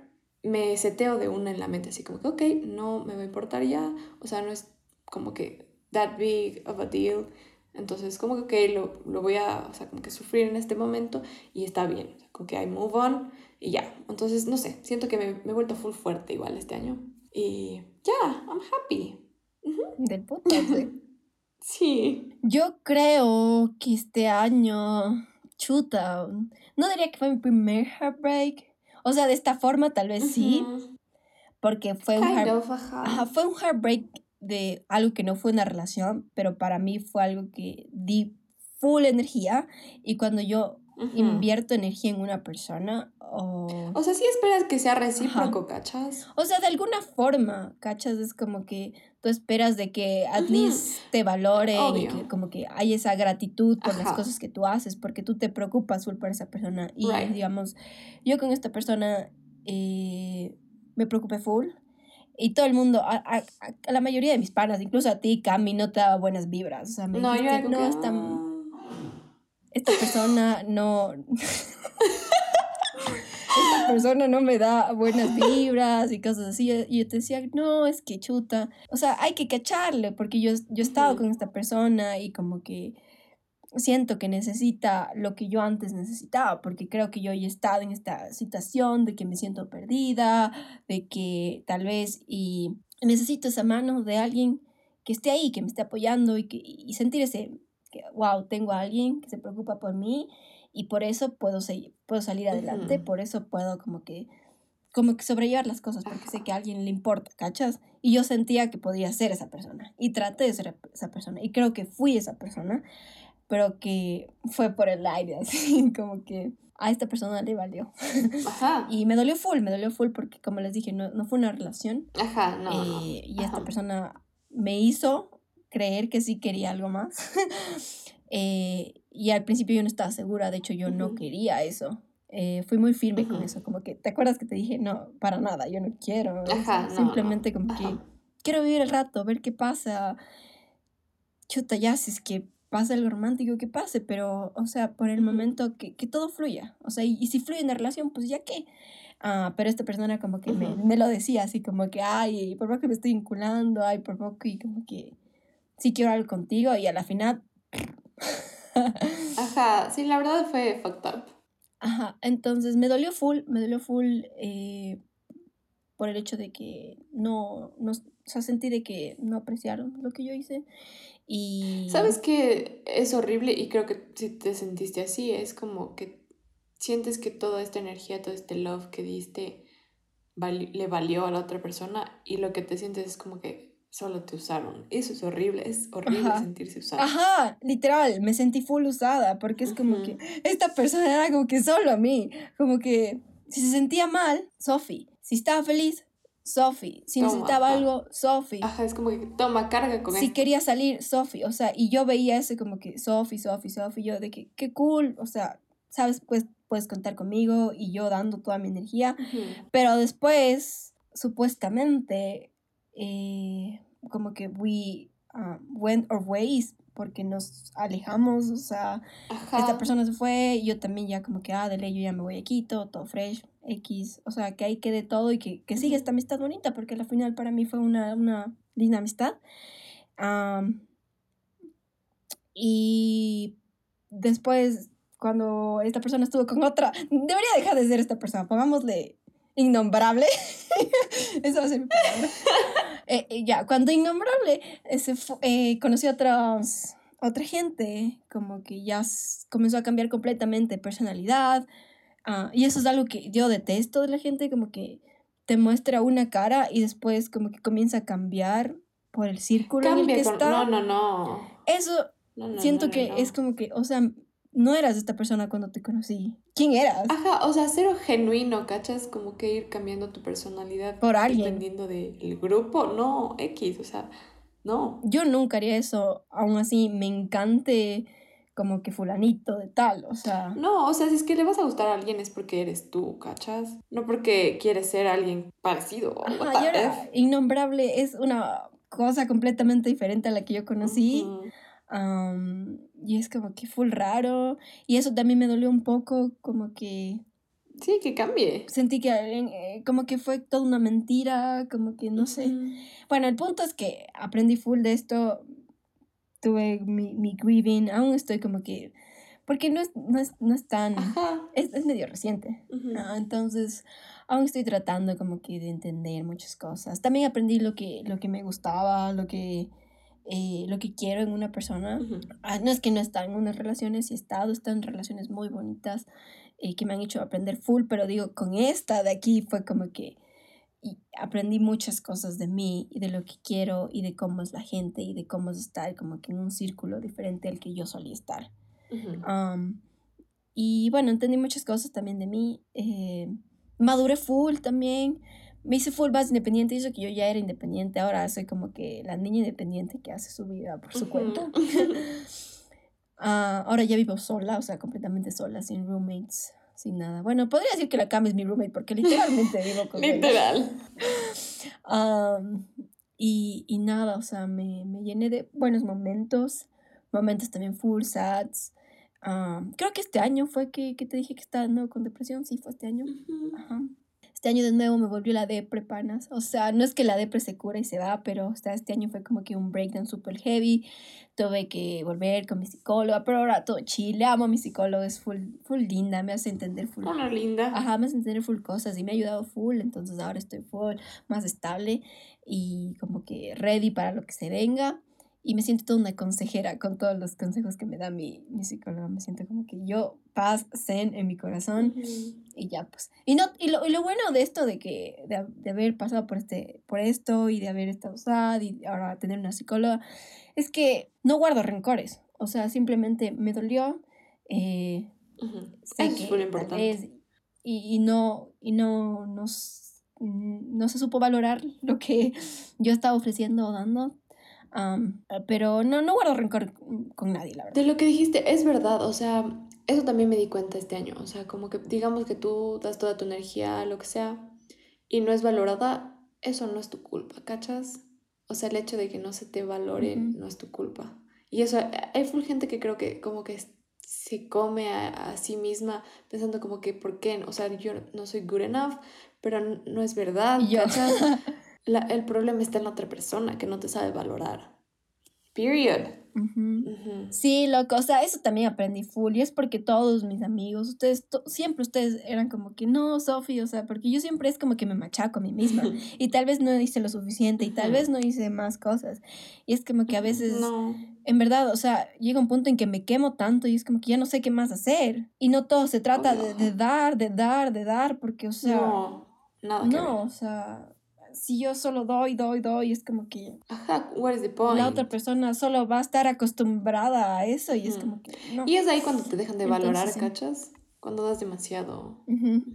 me seteo de una en la mente, así como que, ok, no me va a importar ya, o sea, no es como que that big of a deal, entonces como que, ok, lo, lo voy a, o sea, como que sufrir en este momento y está bien, como que I move on y ya. Entonces, no sé, siento que me, me he vuelto full fuerte igual este año. Y ya, I'm happy. Del podcast, (laughs) sí. Yo creo que este año, chuta, no diría que fue mi primer heartbreak. O sea, de esta forma tal vez sí. Porque fue un, fue un heartbreak de algo que no fue una relación, pero para mí fue algo que di full energía. Y cuando yo invierto energía en una persona o... O sea, sí esperas que sea recíproco, ¿cachas? O sea, de alguna forma, ¿cachas? Es como que tú esperas de que at least te valoren y que como que hay esa gratitud por las cosas que tú haces, porque tú te preocupas full por esa persona. Y digamos, yo con esta persona eh, me preocupé full. Y todo el mundo, a, a, a, la mayoría de mis panas, incluso a ti, Cami, no te daba buenas vibras. O sea, me no, dijiste, no, que... esta, esta persona no... esta persona no me da buenas vibras y cosas así. Y yo te decía, no, es que chuta. O sea, hay que cacharle porque yo, yo he estado con esta persona y como que siento que necesita lo que yo antes necesitaba, porque creo que yo he estado en esta situación de que me siento perdida, de que tal vez y necesito esa mano de alguien que esté ahí, que me esté apoyando y, que, y sentir ese, que, wow, tengo a alguien que se preocupa por mí y por eso puedo, seguir, puedo salir adelante, por eso puedo como que como que sobrellevar las cosas porque sé que a alguien le importa, ¿cachas? Y yo sentía que podía ser esa persona y traté de ser esa persona y creo que fui esa persona pero que fue por el aire, (laughs) así como que a esta persona le valió. Ajá. y me dolió full, me dolió full porque como les dije, no, no fue una relación. Ajá, no. Eh, y esta persona me hizo creer que sí quería algo más. (laughs) eh, y al principio yo no estaba segura, de hecho yo no quería eso. Eh, fui muy firme con eso, como que, ¿te acuerdas que te dije? No, para nada, yo no quiero. Ajá, simplemente como que quiero vivir el rato, ver qué pasa. Chuta, ya, si es que pase algo romántico, que pase, pero, o sea, por el momento que, que todo fluya. O sea, y, si fluye en la relación, pues ya qué. Ah, pero esta persona como que me, me, lo decía así como que, ay, por poco que me estoy vinculando, ay, por poco y como que sí quiero algo contigo y a la final... Ajá, sí, la verdad fue fucked up. Ajá, entonces me dolió full, me dolió full eh, por el hecho de que no, no, o sea, sentí de que no apreciaron lo que yo hice y... ¿Sabes que es horrible? Y creo que si te sentiste así, es como que sientes que toda esta energía, todo este love que diste le valió a la otra persona y lo que te sientes es como que solo te usaron. Eso es horrible, es horrible sentirse usada. Ajá, literal, me sentí full usada porque es como que esta persona era como que solo a mí, como que si se sentía mal, Sophie, si estaba feliz, Sophie. Si necesitaba algo, Sophie. Ajá, es como que toma carga con Si quería salir, Sophie. O sea, y yo veía ese como que Sophie, Sophie, Sophie. Yo de que, qué cool. O sea, sabes, pues puedes contar conmigo y yo dando toda mi energía. Pero después, supuestamente, eh, como que we uh, went our ways porque nos alejamos, o sea, esta persona se fue, yo también ya como que, ah, de ley, yo ya me voy a Quito, todo fresh, X, o sea, que ahí quede todo y que, que siga esta amistad bonita, porque al final para mí fue una, una linda amistad. y después, cuando esta persona estuvo con otra, debería dejar de ser esta persona, pongámosle innombrable. (laughs) Eso va a ser mi palabra. (laughs) Eh, eh, ya, cuando innombrable ese eh, conocí a otra gente, como que ya comenzó a cambiar completamente personalidad. Ah, y eso es algo que yo detesto de la gente, como que te muestra una cara y después como que comienza a cambiar por el círculo en el que está. No, no, no. Eso siento que es como que, o sea, no eras esta persona cuando te conocí. ¿Quién eras? Ajá, o sea, cero genuino, ¿cachas? Como que ir cambiando tu personalidad. Por alguien. Dependiendo del grupo. No, X, o sea, no. Yo nunca haría eso, aún así me encante como que fulanito de tal, o sea... No, o sea, si es que le vas a gustar a alguien es porque eres tú, ¿cachas? No porque quieres ser alguien parecido. Ajá, era innombrable, es una cosa completamente diferente a la que yo conocí y es como que full raro. Y eso también me dolió un poco, como que... Sí, que cambie. Sentí que eh, como que fue toda una mentira, como que no sé. Bueno, el punto es que aprendí full de esto. Tuve mi, mi grieving, aún estoy como que... Porque no es, no es, no es tan... Es, es, medio reciente. Entonces, aún estoy tratando como que de entender muchas cosas. También aprendí lo que, lo que me gustaba, lo que eh, lo que quiero en una persona. Ah, no es que no está en unas relaciones, y he estado, he estado en relaciones muy bonitas eh, que me han hecho aprender full, pero digo, con esta de aquí fue como que y aprendí muchas cosas de mí y de lo que quiero y de cómo es la gente y de cómo es estar como que en un círculo diferente al que yo solía estar. y bueno, entendí muchas cosas también de mí. Eh, maduré full también. Me hice full más independiente. Y eso que yo ya era independiente. Ahora soy como que la niña independiente que hace su vida por su cuenta. (laughs) (laughs) Ah, ahora ya vivo sola, o sea, completamente sola, sin roommates, sin nada. Bueno, podría decir que la cama es mi roommate porque literalmente vivo con Literal. (laughs) y, y, nada, o sea, me, me, llené de buenos momentos, momentos también full sads. creo que este año fue que, que, te dije que estaba no, con depresión, sí, fue este año. Ajá. Este año de nuevo me volvió la depre, panas. O sea, no es que la depre se cura y se va, pero o sea, este año fue como que un breakdown super heavy. Tuve que volver con mi psicóloga, pero ahora todo chile. Amo a mi psicólogo, es full, full linda, me hace entender full. Una linda. Ajá, me hace entender full cosas y me ha ayudado full. Entonces ahora estoy full, más estable y como que ready para lo que se venga y me siento toda una consejera con todos los consejos que me da mi, mi psicóloga. Me siento como que yo paz, zen en mi corazón y ya pues. Y, no, y, lo, y lo bueno de esto, de que de, de, haber pasado por, este, por esto y de haber estado sad y ahora tener una psicóloga, es que no guardo rencores. O sea, simplemente me dolió. Eh, sé es que importante. y, y no, y no, no, no se supo valorar lo que yo estaba ofreciendo o dando pero no, no guardo rencor con nadie, la verdad. De lo que dijiste, es verdad, o sea, eso también me di cuenta este año, o sea, como que digamos que tú das toda tu energía, lo que sea, y no es valorada, eso no es tu culpa, ¿cachas? O sea, el hecho de que no se te valore no es tu culpa. Y eso, hay full gente que creo que como que se come a, a, sí misma pensando como que, ¿por qué? O sea, yo no soy good enough, pero no, es verdad, ¿cachas? (laughs) la, el problema está en la otra persona que no te sabe valorar. Period. Sí, loco, o sea, eso también aprendí full y es porque todos mis amigos, ustedes, siempre ustedes eran como que no, Sofi, o sea, porque yo siempre es como que me machaco a mí misma (laughs) y tal vez no hice lo suficiente y tal vez no hice más cosas y es como que a veces, no. en verdad, o sea, llega un punto en que me quemo tanto y es como que ya no sé qué más hacer y no todo se trata de, de, dar, de dar, de dar, porque, o sea, no, nada no, o sea si yo solo doy, doy, doy, es como que... Ajá, where's the point? La otra persona solo va a estar acostumbrada a eso y es como que... No. Y es ahí cuando te dejan de valorar, ¿cachas? Cuando das demasiado.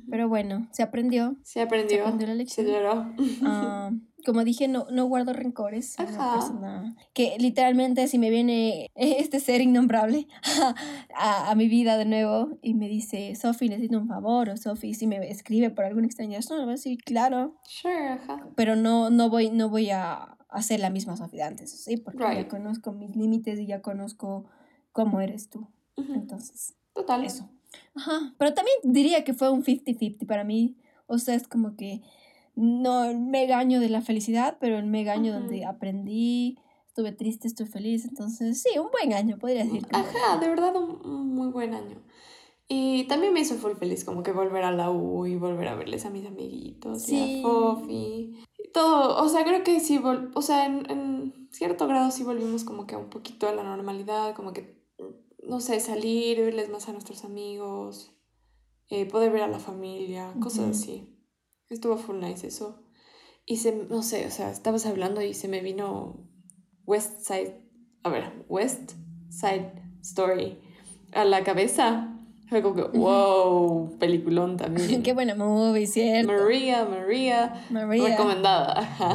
Pero bueno, se aprendió. Se aprendió. Se aprendió la lección. Se lloró. Uh, como dije, no, no guardo rencores. Ajá. que literalmente si me viene este ser innombrable (laughs) a, a, mi vida de nuevo y me dice, Sofi, necesito un favor, o Sofi, si me escribe por alguna extrañeza, no, voy a decir, claro. Sure, ajá. Pero no, no, voy, no voy a hacer la misma Sofi de antes, ¿sí? Porque ya conozco mis límites y ya conozco cómo eres tú. Entonces. Total. Eso. Ajá. Pero también diría que fue un 50-50 para mí. O sea, es como que no el mega año de la felicidad, pero el mega año donde aprendí, estuve triste, estuve feliz. Entonces, sí, un buen año, podría decir. Ajá, de verdad, un, muy buen año. Y también me hizo full feliz como que volver a la U y volver a verles a mis amiguitos sí. y a Fofi. Todo, o sea, creo que sí, o sea, en, en, cierto grado sí volvimos como que un poquito a la normalidad, como que, no sé, salir, verles más a nuestros amigos, eh, poder ver a la familia, cosas así. Estuvo full nice eso. Y se, no sé, o sea, estabas hablando y se me vino West Side, a ver, West Side Story a la cabeza. Fue como que, wow, peliculón también. (laughs) Qué buena movie, ¿cierto? María, María. María. Recomendada. Ajá.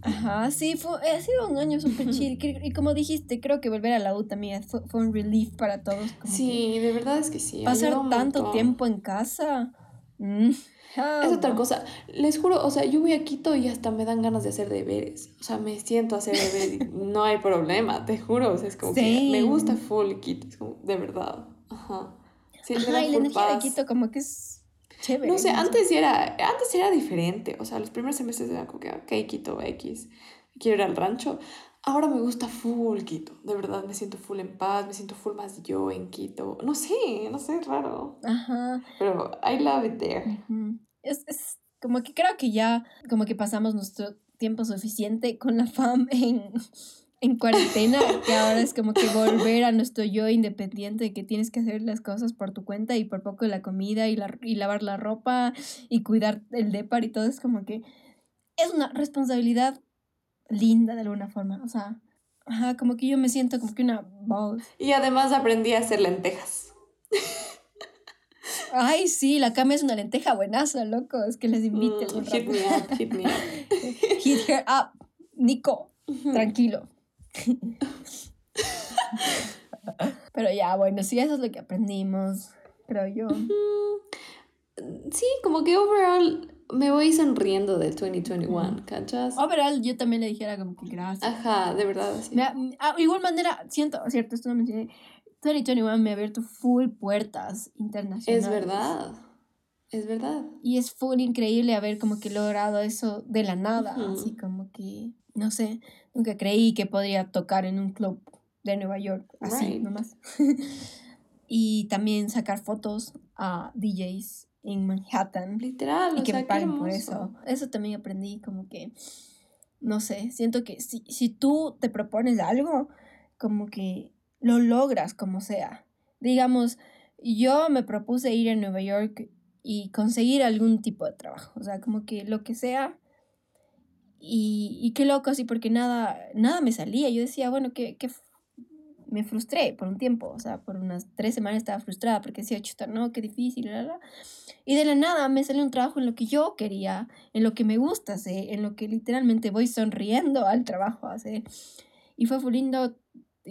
Ajá, sí, fue, ha sido un año súper (laughs) chill. Y como dijiste, creo que volver a la U también fue, fue un relief para todos. sí, de verdad es que sí. Pasar tanto tiempo en casa. Mm es otra cosa. Les juro, o sea, yo voy a Quito y hasta me dan ganas de hacer deberes. O sea, me siento a hacer deberes y (laughs) no hay problema, te juro. O sea, es como que me gusta full Quito, es como, de verdad. Ajá. Sí, Ajá, y la energía de Quito como que es chévere. No sé, antes era, antes era diferente. O sea, los primeros semestres era como que, ok, Quito, X, quiero ir al rancho. Ahora me gusta full Quito, de verdad me siento full en paz, me siento full más yo en Quito. No sé, no sé, es raro. Ajá. Pero I love it there. es, es, como que creo que ya, como que pasamos nuestro tiempo suficiente con la fam en, en cuarentena, que ahora es como que volver a nuestro yo independiente, que tienes que hacer las cosas por tu cuenta y por poco la comida y, la, y lavar la ropa y cuidar el depar y todo, es como que es una responsabilidad linda de alguna forma. O sea, ajá, como que yo me siento como que una voz. Y además aprendí a hacer lentejas. Ay, sí, la cama es una lenteja buenaza, loco. Es que les invite. Mm, hit me up, hit me up. (laughs) hit her up. Nico, tranquilo. Pero ya, bueno, sí, eso es lo que aprendimos, creo yo. Sí, como que overall me voy sonriendo del 2021, ¿cachas? Overall, yo también le dijera como que gracias. Ajá, de verdad. Sí. Ah, igual manera, siento, cierto, esto no mencioné. 2021 me ha abierto full puertas internacionales. Es verdad. Es verdad. Y es full increíble haber como que logrado eso de la nada. Así como que, no sé, nunca creí que podría tocar en un club de Nueva York. Así nomás. (laughs) y también sacar fotos a DJs en Manhattan. Literal. Y que me paguen por eso. Eso también aprendí como que, no sé, siento que si, si tú te propones algo, como que lo logras como sea. Digamos, yo me propuse ir a Nueva York y conseguir algún tipo de trabajo, o sea, como que lo que sea. Y, y qué loco, así, porque nada, nada me salía. Yo decía, bueno, que, que me frustré por un tiempo, o sea, por unas tres semanas estaba frustrada porque decía, chuta, no, qué difícil, la, la. Y de la nada me salió un trabajo en lo que yo quería, en lo que me gusta hacer, en lo que literalmente voy sonriendo al trabajo hacer. Y fue full lindo,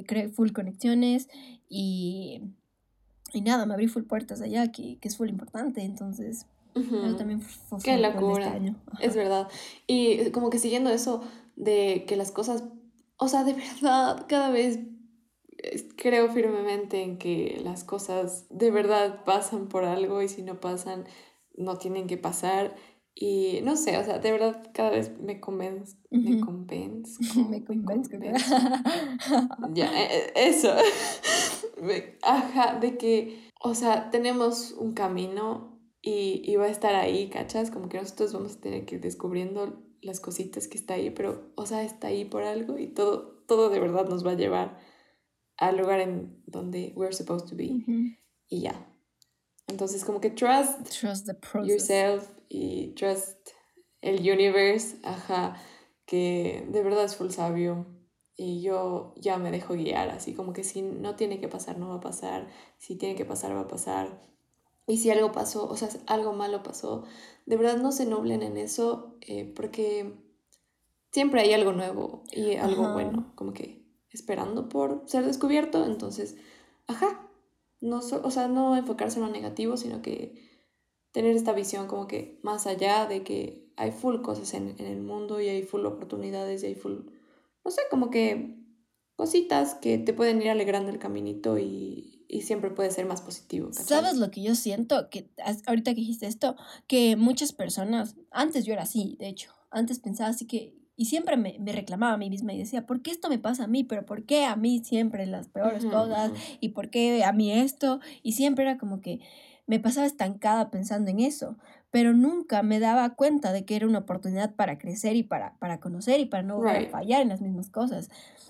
creé full conexiones y, y nada, me abrí full puertas allá, que, que es full importante, entonces... Eso también fue, Qué este locura. (laughs) es verdad. Y como que siguiendo eso de que las cosas, o sea, de (laughs) verdad, cada vez creo firmemente en que las cosas de verdad pasan por algo y si no pasan, no tienen que pasar. Y no sé, o sea, de verdad cada vez me convence, me convence, (laughs) me convence, ya, e, e, eso, (laughs) ajá, de que, o sea, tenemos un camino y, y va a estar ahí, ¿cachas? Como que nosotros vamos a tener que ir descubriendo las cositas que está ahí, pero, o sea, está ahí por algo y todo, todo de verdad nos va a llevar al lugar en donde we're supposed to be. Y ya. Entonces, como que trust, trust the yourself y trust el universe, ajá, que de verdad es full sabio. Y yo ya me dejo guiar, así como que si no tiene que pasar, no va a pasar. Si tiene que pasar, va a pasar. Y si algo pasó, o sea, algo malo pasó, de verdad no se nublen en eso, eh, porque siempre hay algo nuevo y algo bueno, como que esperando por ser descubierto, entonces, ajá, no, o sea, no enfocarse en lo negativo, sino que tener esta visión como que más allá de que hay full cosas en, en el mundo y hay full oportunidades y hay full, no sé, como que cositas que te pueden ir alegrando el caminito y, y siempre puede ser más positivo. ¿Sabes lo que yo siento? Que ahorita que dijiste esto, que muchas personas, antes yo era así, de hecho, antes pensaba así que y siempre me, me, reclamaba a mí misma y decía, ¿por qué esto me pasa a mí? Pero ¿por qué a mí siempre las peores cosas? ¿Y por qué a mí esto? Y siempre era como que me pasaba estancada pensando en eso, pero nunca me daba cuenta de que era una oportunidad para crecer y para, para conocer y para no fallar en las mismas cosas.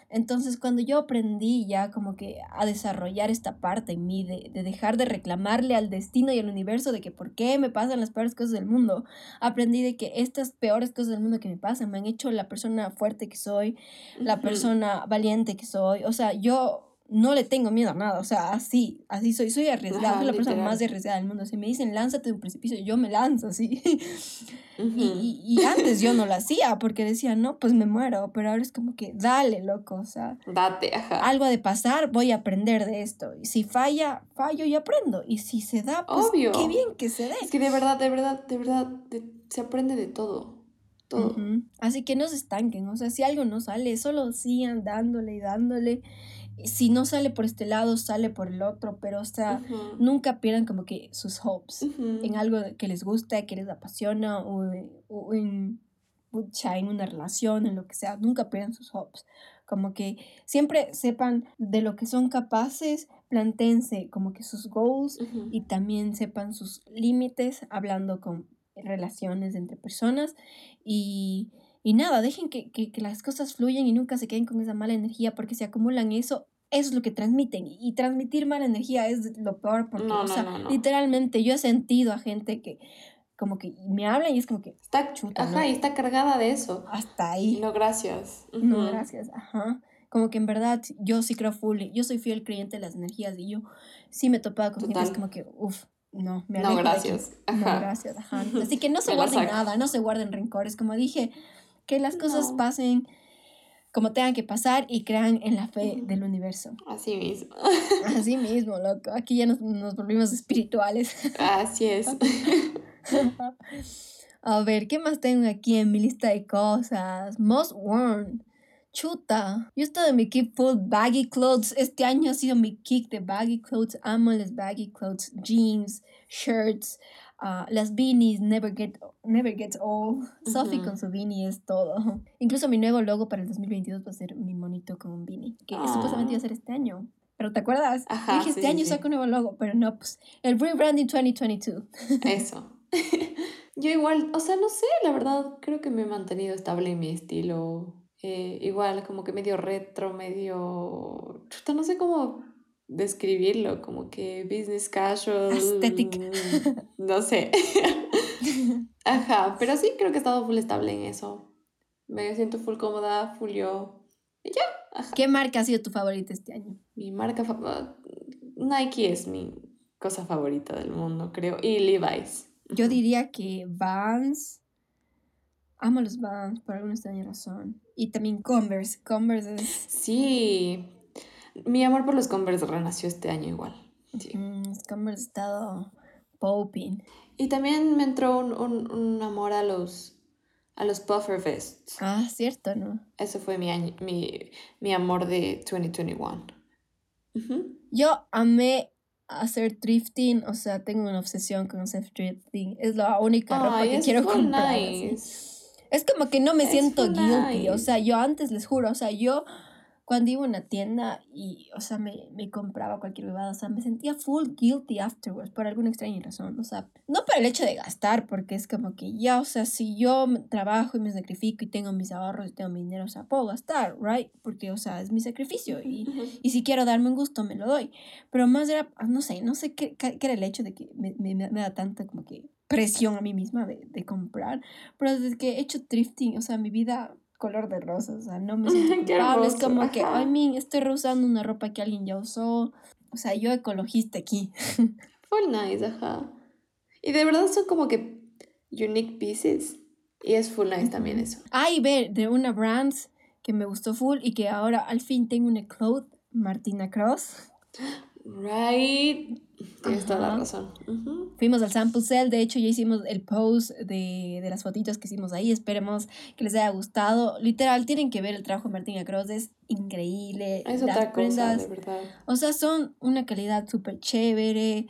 Entonces, cuando yo aprendí ya como que a desarrollar esta parte en mí, de, de, dejar de reclamarle al destino y al universo de que por qué me pasan las peores cosas del mundo, aprendí de que estas peores cosas del mundo que me pasan me han hecho la persona fuerte que soy, la persona valiente que soy. O sea, yo no le tengo miedo a nada, o sea, así, así soy, soy arriesgada, soy la persona más arriesgada del mundo. Si me dicen lánzate de un precipicio, yo me lanzo, así. (laughs) y, y, antes yo no lo hacía porque decía, no, pues me muero, pero ahora es como que dale, loco, o sea, date, ajá. Algo de pasar, voy a aprender de esto. Y si falla, fallo y aprendo. Y si se da, pues Obvio. qué bien que se dé. Es que de verdad, de verdad, de verdad, se aprende de todo. Todo. Así que no se estanquen, o sea, si algo no sale, solo sigan dándole y dándole si no sale por este lado, sale por el otro, pero o sea, nunca pierdan como que sus hopes en algo que les gusta, que les apasiona o, o en, en una relación, en lo que sea, nunca pierdan sus hopes. Como que siempre sepan de lo que son capaces, plantense como que sus goals y también sepan sus límites hablando con relaciones entre personas y y nada, dejen que, que, que, las cosas fluyan y nunca se queden con esa mala energía porque se acumulan eso. Eso es lo que transmiten. Y transmitir mala energía es lo peor porque, o sea, literalmente yo he sentido a gente que como que me hablan y es como que está chuta. Ajá, y está cargada de eso. Hasta ahí. No, gracias. No, gracias. Ajá. Como que en verdad yo sí creo full. Yo soy fiel creyente de las energías y yo sí me topaba con gente es como que, uff, no, me No, gracias. No, Ajá. gracias, ajá. Así que no (laughs) se guarden nada, no se guarden rencores. Como dije, que las cosas No. pasen como tengan que pasar y crean en la fe del universo. Así mismo. (laughs) Así mismo, loco. Aquí ya nos, nos volvimos espirituales. Así es. (laughs) A ver, ¿qué más tengo aquí en mi lista de cosas? Most worn. Chuta. Yo estoy en mi kick full baggy clothes. Este año ha sido mi kick de baggy clothes. Amo las baggy clothes. Jeans, shirts, ah, las beanies, never, get, never gets old. Sophie con su beanie es todo. Incluso mi nuevo logo para el 2022 va a ser mi monito con un beanie. Que Ah. supuestamente iba a ser este año. Pero ¿te acuerdas? Ajá, Dije, sí, este año sí. saco un nuevo logo. Pero no, pues el rebranding 2022. Eso. (laughs) Yo igual, o sea, no sé, la verdad, creo que me he mantenido estable en mi estilo. Eh, igual, como que medio retro, medio... Chuta, no sé cómo describirlo, como que business casual. Aesthetic. No sé. (laughs) Ajá, pero sí creo que he estado full estable en eso. Me siento full cómoda, full yo. Y ya, ajá. ¿Qué marca ha sido tu favorita este año? Mi marca... fa- ah, Nike es mi cosa favorita del mundo, creo. Y Levi's. Yo diría que Vans. Amo los Vans por alguna extraña razón. Y también Converse. Converse es. Sí, mi amor por los Converse renació este año igual. Sí. mm, los Converse estado popping. Y también me entró un, un- un amor a los, a los puffer vests. Ah, cierto, ¿no? Eso fue mi, año, mi, mi amor de 2021. Ujú. Yo amé hacer thrifting. O sea, tengo una obsesión con hacer thrifting. Es la única ropa que quiero comprar. nice. Es como que no me Es siento guilty. O sea, yo antes les juro, o sea, yo cuando iba a una tienda y, o sea, me, me compraba cualquier bebada, o sea, me sentía full guilty afterwards por alguna extraña razón. O sea, no por el hecho de gastar, porque es como que ya, o sea, si yo trabajo y me sacrifico y tengo mis ahorros y tengo mi dinero, o sea, puedo gastar, ¿right? Porque, o sea, es mi sacrificio y, y si quiero darme un gusto, me lo doy. Pero más era, ah, no sé, no sé qué, qué qué era el hecho de que me, me, me da tanta como que presión a mí misma de, de comprar. Pero desde que he hecho thrifting, o sea, mi vida color de rosa, o sea, no (laughs) me siento culpable. Es como que. I mean, estoy reusando una ropa que alguien ya usó. O sea, yo ecologista aquí. (laughs) Full nice, ajá. Y de verdad son como que unique pieces. Y es full nice también eso. Ah, y ver, de una brand que me gustó full y que ahora al fin tengo una cloth, Martina Cross. (gasps) (laughs) Right. Tienes toda la razón. Fuimos al sample sale, de hecho ya hicimos el post de, de las fotitos que hicimos ahí, esperemos que les haya gustado. Literal, tienen que ver el trabajo de Martina Cross, es increíble. Es Las otra cosa, prendas, de verdad. o sea, son una calidad súper chévere.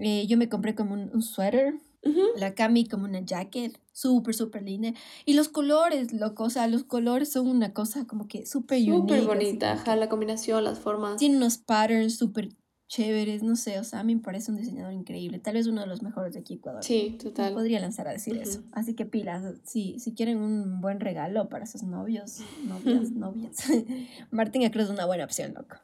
Eh, yo me compré como un, un suéter, la Cami como una jacket, súper, súper linda. Y los colores, loco, o sea, los colores son una cosa como que súper. Súper bonita, ajá, la combinación, las formas. Tiene unos patterns súper chéveres, no sé, o sea, a mí me parece un diseñador increíble, tal vez uno de los mejores de aquí Ecuador. Sí, Me total. Podría lanzar a decir eso. Así que pilas, si, si quieren un buen regalo para sus novios, novias, (laughs) novias. (laughs) Martín Cruz es una buena opción, loco.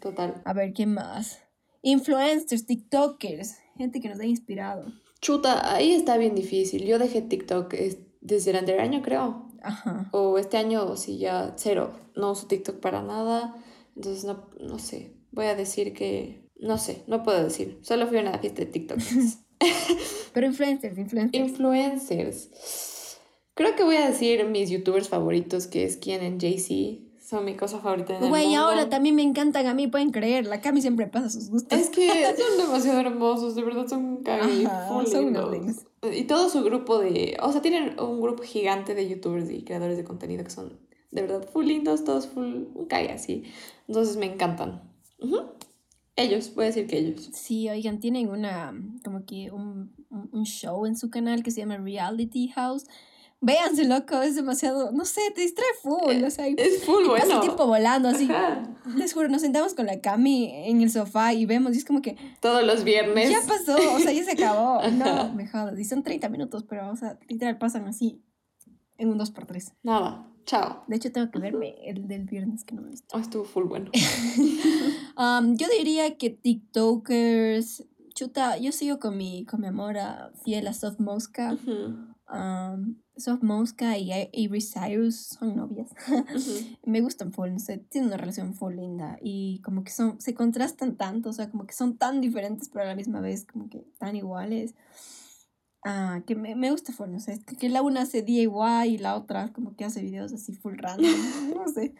Total. A ver, ¿qué más? Influencers, TikTokers, gente que nos ha inspirado. Chuta, ahí está bien difícil. Yo dejé TikTok es- desde el anterior año, creo. Ajá. O este año, sí, ya cero. No uso TikTok para nada. Entonces, no, no sé. Voy a decir que. No sé, no puedo decir. Solo fui a una fiesta de TikTok. (laughs) Pero influencers, influencers. Influencers. Creo que voy a decir mis youtubers favoritos, que es Kian en JC. Son mi cosa favorita en Güey, ahora también me encantan a mí, pueden creer. La Cami siempre pasa sus gustos. Es que (laughs) son demasiado hermosos, de verdad son full son unos. Y todo su grupo de, o sea, tienen un grupo gigante de youtubers y creadores de contenido que son de verdad full lindos, todos full un cague así. Entonces me encantan. Ellos, voy a decir que ellos. Sí, oigan, tienen una, como que un, un, show en su canal que se llama Reality House. Véanse, loco, es demasiado, no sé, te distrae full, o sea, Es full y pasa bueno. el tiempo volando, así. Ajá. Les juro, nos sentamos con la Cami en el sofá y vemos, y es como que, Todos los viernes. ya pasó, o sea, ya se acabó. (laughs) Ajá. No, me jodas, y son 30 minutos, pero, o sea, literal pasan así, en un 2x3. Nada, chao. De hecho, tengo que verme el del viernes que no he visto. Oh, estuvo full bueno. (laughs) Um, yo diría que TikTokers. Chuta, yo sigo con mi, con mi amor a fiel a Soft Mosca. Um, Soft Mosca y Avery Cyrus son novias. (laughs) Me gustan full, no sé, tienen una relación full linda y como que son, se contrastan tanto, o sea, como que son tan diferentes pero a la misma vez como que tan iguales. Ah, que me, me gusta full, no sé, que, que la una hace DIY y la otra como que hace videos así full random, (laughs) no sé.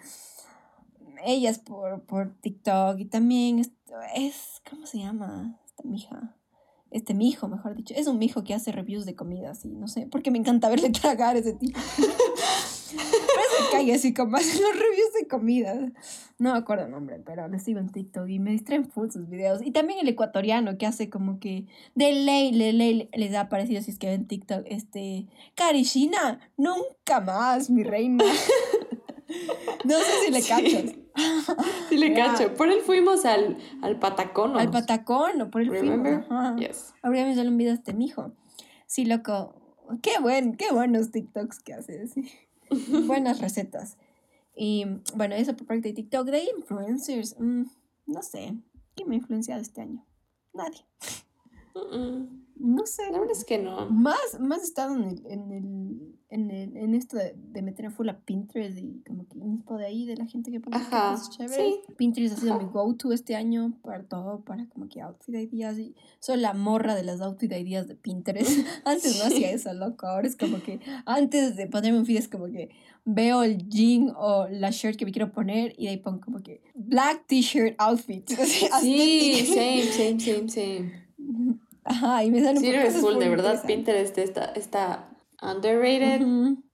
Ellas por, por TikTok y también es, es ¿cómo se llama esta mija? este mijo, mejor dicho, es un mijo que hace reviews de comidas y no sé, porque me encanta (laughs) verle tragar ese tipo. Cae así como (laughs) hace los reviews de comida. No me acuerdo el nombre, pero lo sigo en TikTok y me distraen full sus videos. Y también el ecuatoriano que hace como que de ley, de ley les ha parecido si es que ven TikTok, este, Karishina, nunca más, mi reina. (laughs) no sé si le cachas. (laughs) Sí le cacho. Por él fuimos al, al Patacón. Al Patacón, o por él fuimos. Yes. Habría me un video de este mijo. Sí, loco. Qué buen, qué buenos TikToks que haces. Buenas recetas. Y bueno, eso por parte de TikTok. De influencers, mm, no sé. ¿Quién me ha influenciado este año? Nadie. No sé. La verdad es que no. Más, más he estado en, el, en, el, en, el, en esto de, de meter full a Pinterest y como que inspo de ahí, de la gente que pone cosas chéveres. Pinterest ha sido mi go-to este año para todo, para como que outfit ideas. Y soy la morra de las outfit ideas de Pinterest. (laughs) (laughs) antes no hacía eso, loco. Ahora es como que antes de ponerme un feed es como que veo el jean o la shirt que me quiero poner y de ahí pongo como que black t-shirt outfit. (laughs) sí, same, same, same, same. Ajá, y me salen Sí, eres full, de verdad, Pinterest está, está underrated.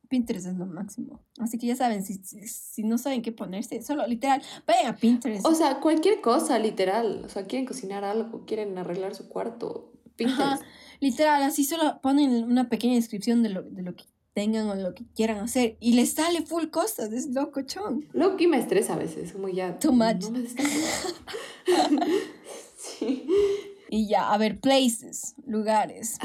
Pinterest es lo máximo. Así que ya saben, si, si, no saben qué ponerse, solo literal, vayan a Pinterest. O sea, cualquier cosa, literal. O sea, quieren cocinar algo, quieren arreglar su cuarto. Pinterest. literal, así solo ponen una pequeña descripción de lo, de lo que tengan o lo que quieran hacer y les sale full cosas, es locochón. Loki me estresa a veces, como ya. Too much. (laughs) (laughs) sí. Y ya, a ver, places, lugares.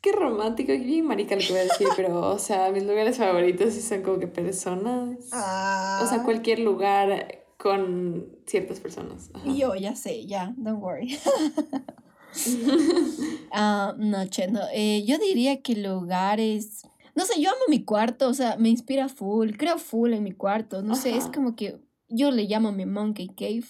Qué romántico, qué bien marica lo que voy a decir, pero, o sea, mis lugares favoritos sí son como que personas. O sea, cualquier lugar con ciertas personas. Yo ya sé, ya, don't worry. uh, (laughs) no, che, no. Eh, yo diría que lugares. No sé, yo amo mi cuarto, o sea, me inspira full, creo full en mi cuarto. No sé, es como que yo le llamo mi monkey cave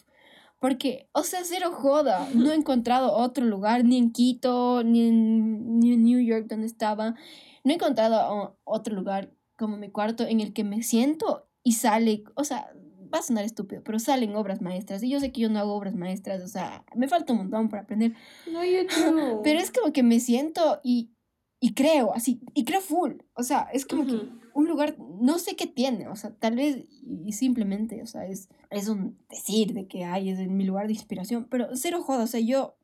porque, o sea, cero joda. No he encontrado otro lugar, ni en Quito, ni en, New York, donde estaba. No he encontrado otro lugar como mi cuarto en el que me siento y sale, o sea, va a sonar estúpido, pero salen obras maestras. Y yo sé que yo no hago obras maestras, o sea, me falta un montón para aprender. No, yo (laughs) no. Pero es como que me siento y, y creo, así, y creo full. O sea, es como que un lugar, no sé qué tiene, o sea, tal vez y simplemente, o sea, es, es un decir de que, ay, es mi lugar de inspiración, pero cero joda, o sea, yo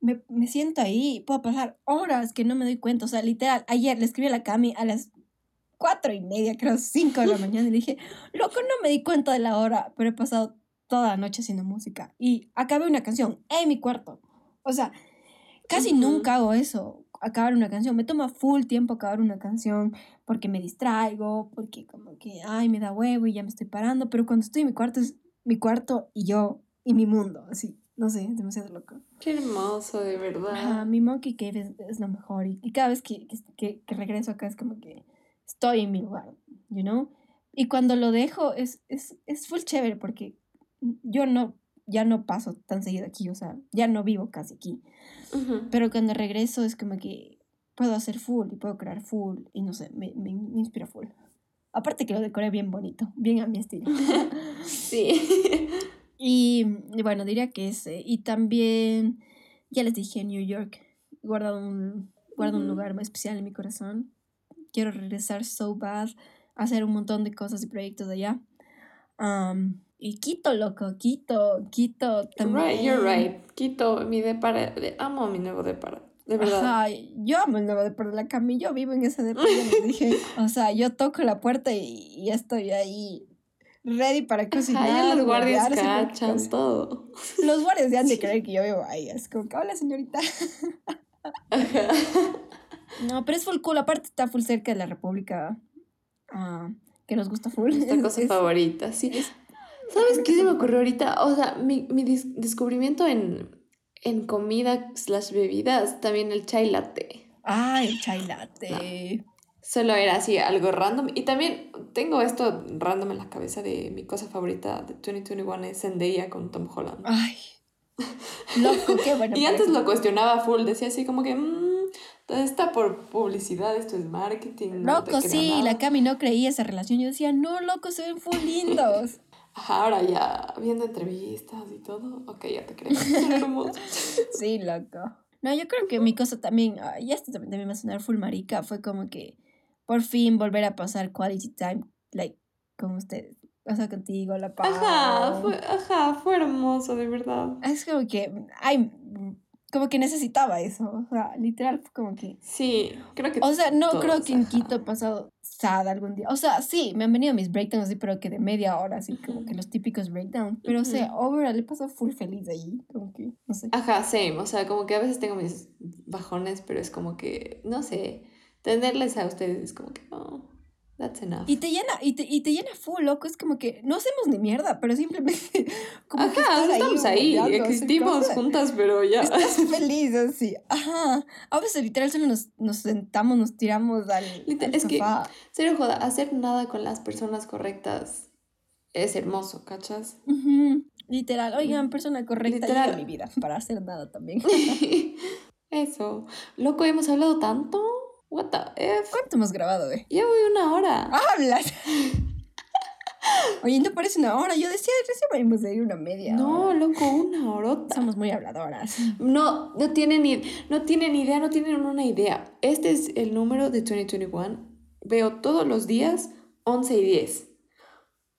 me, me siento ahí, puedo pasar horas que no me doy cuenta, o sea, literal, ayer le escribí a la Cami a las cuatro y media, creo, cinco de la (laughs) mañana, y le dije, loco, no me di cuenta de la hora, pero he pasado toda la noche haciendo música y acabé una canción en mi cuarto, o sea, casi nunca hago eso, acabar una canción. Me toma full tiempo acabar una canción porque me distraigo, porque como que, ay, me da huevo y ya me estoy parando. Pero cuando estoy en mi cuarto es mi cuarto y yo y mi mundo, así. No sé, es demasiado loco. Qué hermoso, de verdad. mi monkey cave es, lo mejor. Y, cada vez que, que, que, regreso acá es como que estoy en mi lugar, you know? Y cuando lo dejo es, es, es full chévere porque yo no ya no paso tan seguido aquí, o sea, ya no vivo casi aquí. Pero cuando regreso es como que puedo hacer full y puedo crear full y no sé, me, me, inspira full. Aparte que lo decoré bien bonito, bien a mi estilo. (laughs) sí. (laughs) Y, bueno, diría que ese. Y también, ya les dije, New York. Guardo un, guardo un lugar muy especial en mi corazón. Quiero regresar so bad, hacer un montón de cosas y proyectos allá. Um, y Quito, loco, Quito, Quito también. Right, you're right. Quito, mi depara, amo mi nuevo depara. De verdad. Ajá, yo amo el nuevo depara de la Cami, yo vivo en ese depara, dije, (laughs) o sea, yo toco la puerta y, y estoy ahí ready para cocinar. Ajá, (laughs) los guardias cachan todo. Los guardias ya han de creer que yo vivo ahí, es como que, hola señorita. No, pero es full cool, aparte está full cerca de la República, ah, que nos gusta full. Esta cosa favorita, sí. ¿Sabes qué se me ocurrió ahorita? O sea, mi, mi descubrimiento en, en comida slash bebidas, también el chai latte. Ah, el chai latte. Solo era así, algo random. Y también tengo esto random en la cabeza de mi cosa favorita de 2021 es Zendaya con Tom Holland. Ay, loco, qué (laughs) bueno. y antes lo cuestionaba full, decía así como que, mmm, está por publicidad, esto es marketing. Loco, sí, la Cami no creía esa relación. Yo decía, no, loco, se ven full lindos. (laughs) Ajá, ahora ya viendo entrevistas y todo, ok, ya te creo. (laughs) (laughs) sí, loco. No, yo creo que mi cosa también, y esto también, también va a sonar full marica, fue como que por fin volver a pasar quality time, like, con ustedes. O sea, contigo, la paz. Ajá, fue, ajá, fue hermoso, de verdad. Es como que, ay, como que necesitaba eso, o sea, literal, como que... Sí, creo que... O sea, no creo que en Quito he pasado sad algún día. O sea, sí, me han venido mis breakdowns así, pero que de media hora, así, como que los típicos breakdowns. Pero, o sea, overall, he pasado full feliz allí, como que, no sé. Ajá, same, o sea, como que a veces tengo mis bajones, pero es como que, no sé, tenerles a ustedes es como que, oh, that's enough. Y te llena, y te, y te llena full, loco. Es como que no hacemos ni mierda, pero simplemente (laughs) como Ajá, que estamos ahí, existimos juntas, pero ya. Estás (laughs) feliz, así. Ajá. A veces literal solo nos, nos sentamos, nos tiramos al, literal, es que, cero joda, hacer nada con las personas correctas es hermoso, ¿cachas? Literal, oigan, persona correcta literal. en mi vida (laughs) para hacer nada también. Eso. Loco, hemos hablado tanto. What the F? ¿Cuánto hemos grabado, eh? Ya voy una hora. ¡Hablas! (laughs) Oye, ¿no parece una hora? Yo decía, recién vamos a ir una media. No, loco, una hora. Somos muy habladoras. No, no tienen, ni, no tienen idea, no tienen una idea. Este es el número de 2021. Veo todos los días 11 y 10.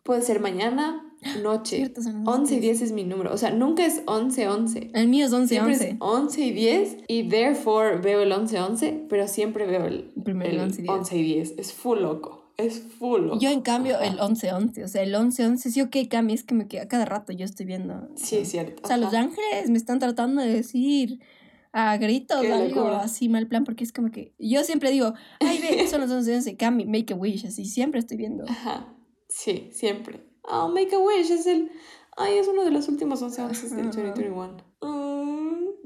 Puede ser mañana, noche. 11 y 10 es mi número. O sea, nunca es 11, 11. El mío es 11, siempre 11. Es 11 y 10. Y therefore veo el 11, 11. Pero siempre veo el, el, 11, y 10. 11 y 10. Es full loco. Es full loco. Yo, en cambio, el 11, 11. O sea, el 11, 11. Sí, ok, Cami, es que me queda cada rato yo estoy viendo. Sí, es cierto. O sea, los ángeles me están tratando de decir a gritos algo así mal plan porque es como que yo siempre digo ay ve (laughs) son los 11 11 Cami make a wish así siempre estoy viendo ajá sí siempre Oh, Make a Wish es el. Ay, es uno de los últimos 11 años del 2021. Mm.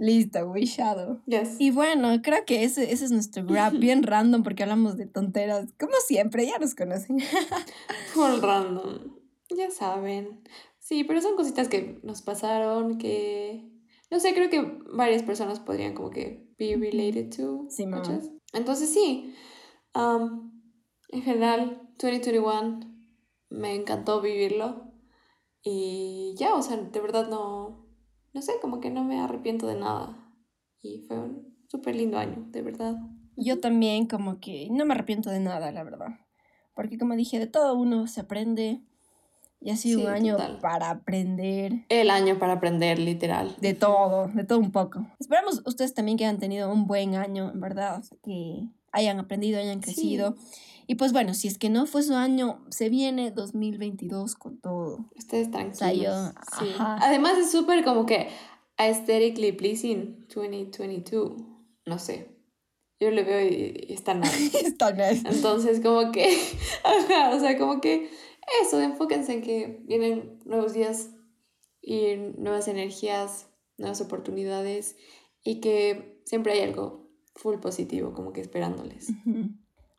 Listo, wishado. Yes. Y bueno, creo que ese, ese es nuestro rap bien (laughs) random porque hablamos de tonteras. Como siempre, ya nos conocen. (laughs) Full random. Ya saben. Sí, pero son cositas que nos pasaron que. No sé, creo que varias personas podrían como que be related to. Sí, muchas. Entonces sí. Um, en general, 2021 me encantó vivirlo. Y ya, o sea, de verdad no, no sé, como que no me arrepiento de nada. Y fue un súper lindo año, de verdad. Yo también como que no me arrepiento de nada, la verdad. Porque como dije, de todo uno se aprende. Y ha sido un año para aprender. El año para aprender, literal. De todo, de todo un poco. Esperamos ustedes también que hayan tenido un buen año, en verdad. Que hayan aprendido, hayan crecido. Y pues bueno, si es que no fue su año, se viene 2022 con todo. Ustedes tranquilos. sí. Además es súper como que aesthetically pleasing 2022. No sé. Yo le veo y, está (laughs) nice. está nice. Entonces como que, (laughs) ajá, o sea, como que eso, enfóquense en que vienen nuevos días y nuevas energías, nuevas oportunidades y que siempre hay algo full positivo como que esperándoles.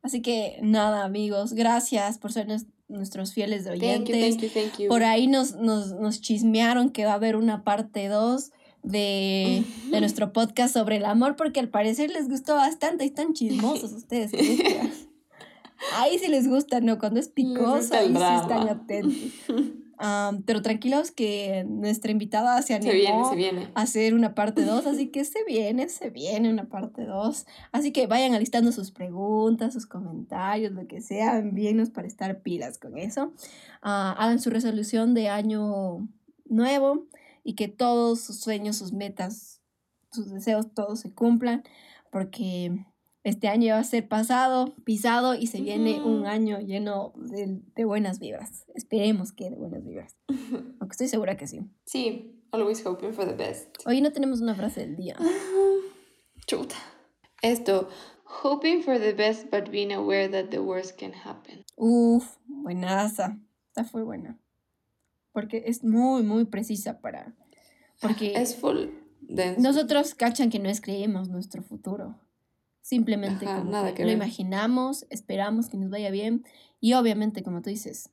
Así que nada, amigos, gracias por ser nuestros fieles oyentes. Thank you, thank you, Por ahí nos, nos, nos, chismearon que va a haber una parte 2 de, de, (laughs) nuestro podcast sobre el amor, porque al parecer les gustó bastante están chismosos ustedes. (laughs) ahí sí les gusta, ¿no? Cuando es picoso, ahí sí están atentos (laughs) pero tranquilos que nuestra invitada se animó a hacer una parte 2, así que se viene, se viene una parte 2. Así que vayan alistando sus preguntas, sus comentarios, lo que sea, envíenos para estar pilas con eso. Ah, hagan su resolución de año nuevo y que todos sus sueños, sus metas, sus deseos, todos se cumplan, porque este año va a ser pasado, pisado y se viene un año lleno de, buenas vibras. Esperemos que de buenas vibras. (laughs) Aunque estoy segura que sí. Sí, always hoping for the best. Hoy no tenemos una frase del día. (laughs) Chuta. Esto, hoping for the best but being aware that the worst can happen. Uf, buenaza. Está muy buena. Porque es muy, muy precisa para... Porque es full Nosotros cachan que no escribimos nuestro futuro Simplemente como nada que, lo imaginamos, esperamos que nos vaya bien y obviamente, como tú dices,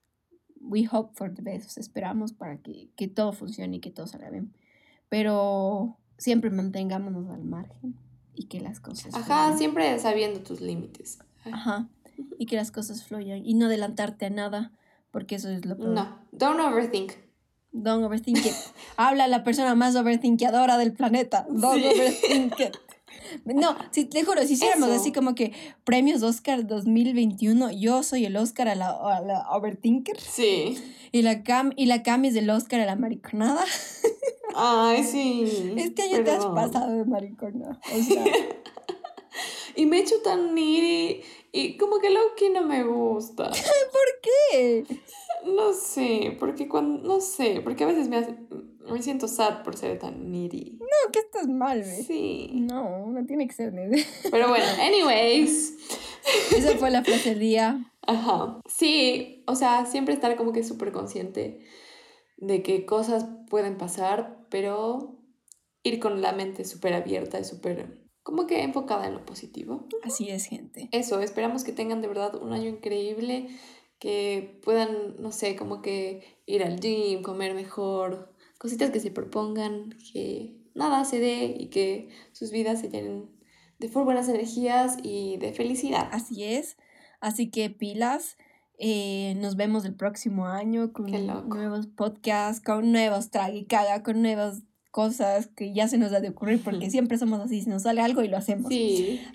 we hope for the best, esperamos para que, que todo funcione y que todo salga bien. Pero siempre mantengámonos al margen y que las cosas... Ajá, siempre sabiendo tus límites. Ajá, y que las cosas fluyan y no adelantarte a nada, porque eso es lo peor. No, don't overthink. Don't overthink it. Habla la persona más overthinkadora del planeta. Don't overthink it. No, si, te juro, si hiciéramos así como que premios Oscar 2021, yo soy el Oscar a la, a la overthinker. Sí. Y la, Cam, y la Cam es el Oscar a la mariconada. Ay, sí. Este año te has pasado de maricona. O sea. (laughs) y me he hecho tan needy. Y como que lo que no me gusta. (laughs) ¿Por qué? No sé, porque cuando. No sé, porque a veces me hace me siento sad por ser tan needy. No, que estás mal, ¿ves? Sí. No, no tiene que ser needy. (laughs) Pero bueno, anyways. Esa fue la frase del día. Ajá. Sí, o sea, siempre estar como que súper consciente de que cosas pueden pasar, pero ir con la mente súper abierta y súper como que enfocada en lo positivo. Así es, gente. Eso, esperamos que tengan de verdad un año increíble, que puedan, no sé, como que ir al gym, comer mejor, cositas que se propongan, que nada se dé y que sus vidas se llenen de full buenas energías y de felicidad. Así es. Así que pilas. Eh, nos vemos el próximo año con nuevos podcasts, con nuevos tragicaga, con nuevas cosas que ya se nos ha de ocurrir porque (laughs) siempre somos así, si nos sale algo y lo hacemos. Sí. (laughs)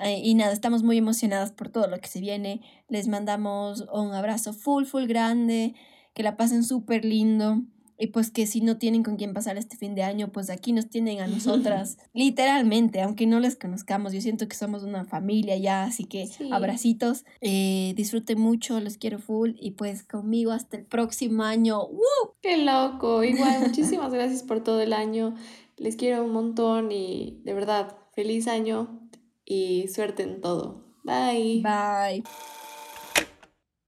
Eh, y nada, estamos muy emocionadas por todo lo que se viene. Les mandamos un abrazo full, full grande, que la pasen súper lindo. Y pues que si no tienen con quién pasar este fin de año, pues aquí nos tienen a (laughs) nosotras, literalmente, aunque no les conozcamos. Yo siento que somos una familia ya, así que abracitos. Eh, disfruten mucho, los quiero full y pues conmigo hasta el próximo año. ¡Woo! ¡Qué loco! Igual, muchísimas gracias por todo el año. Les quiero un montón y de verdad, feliz año y suerte en todo. Bye. Bye.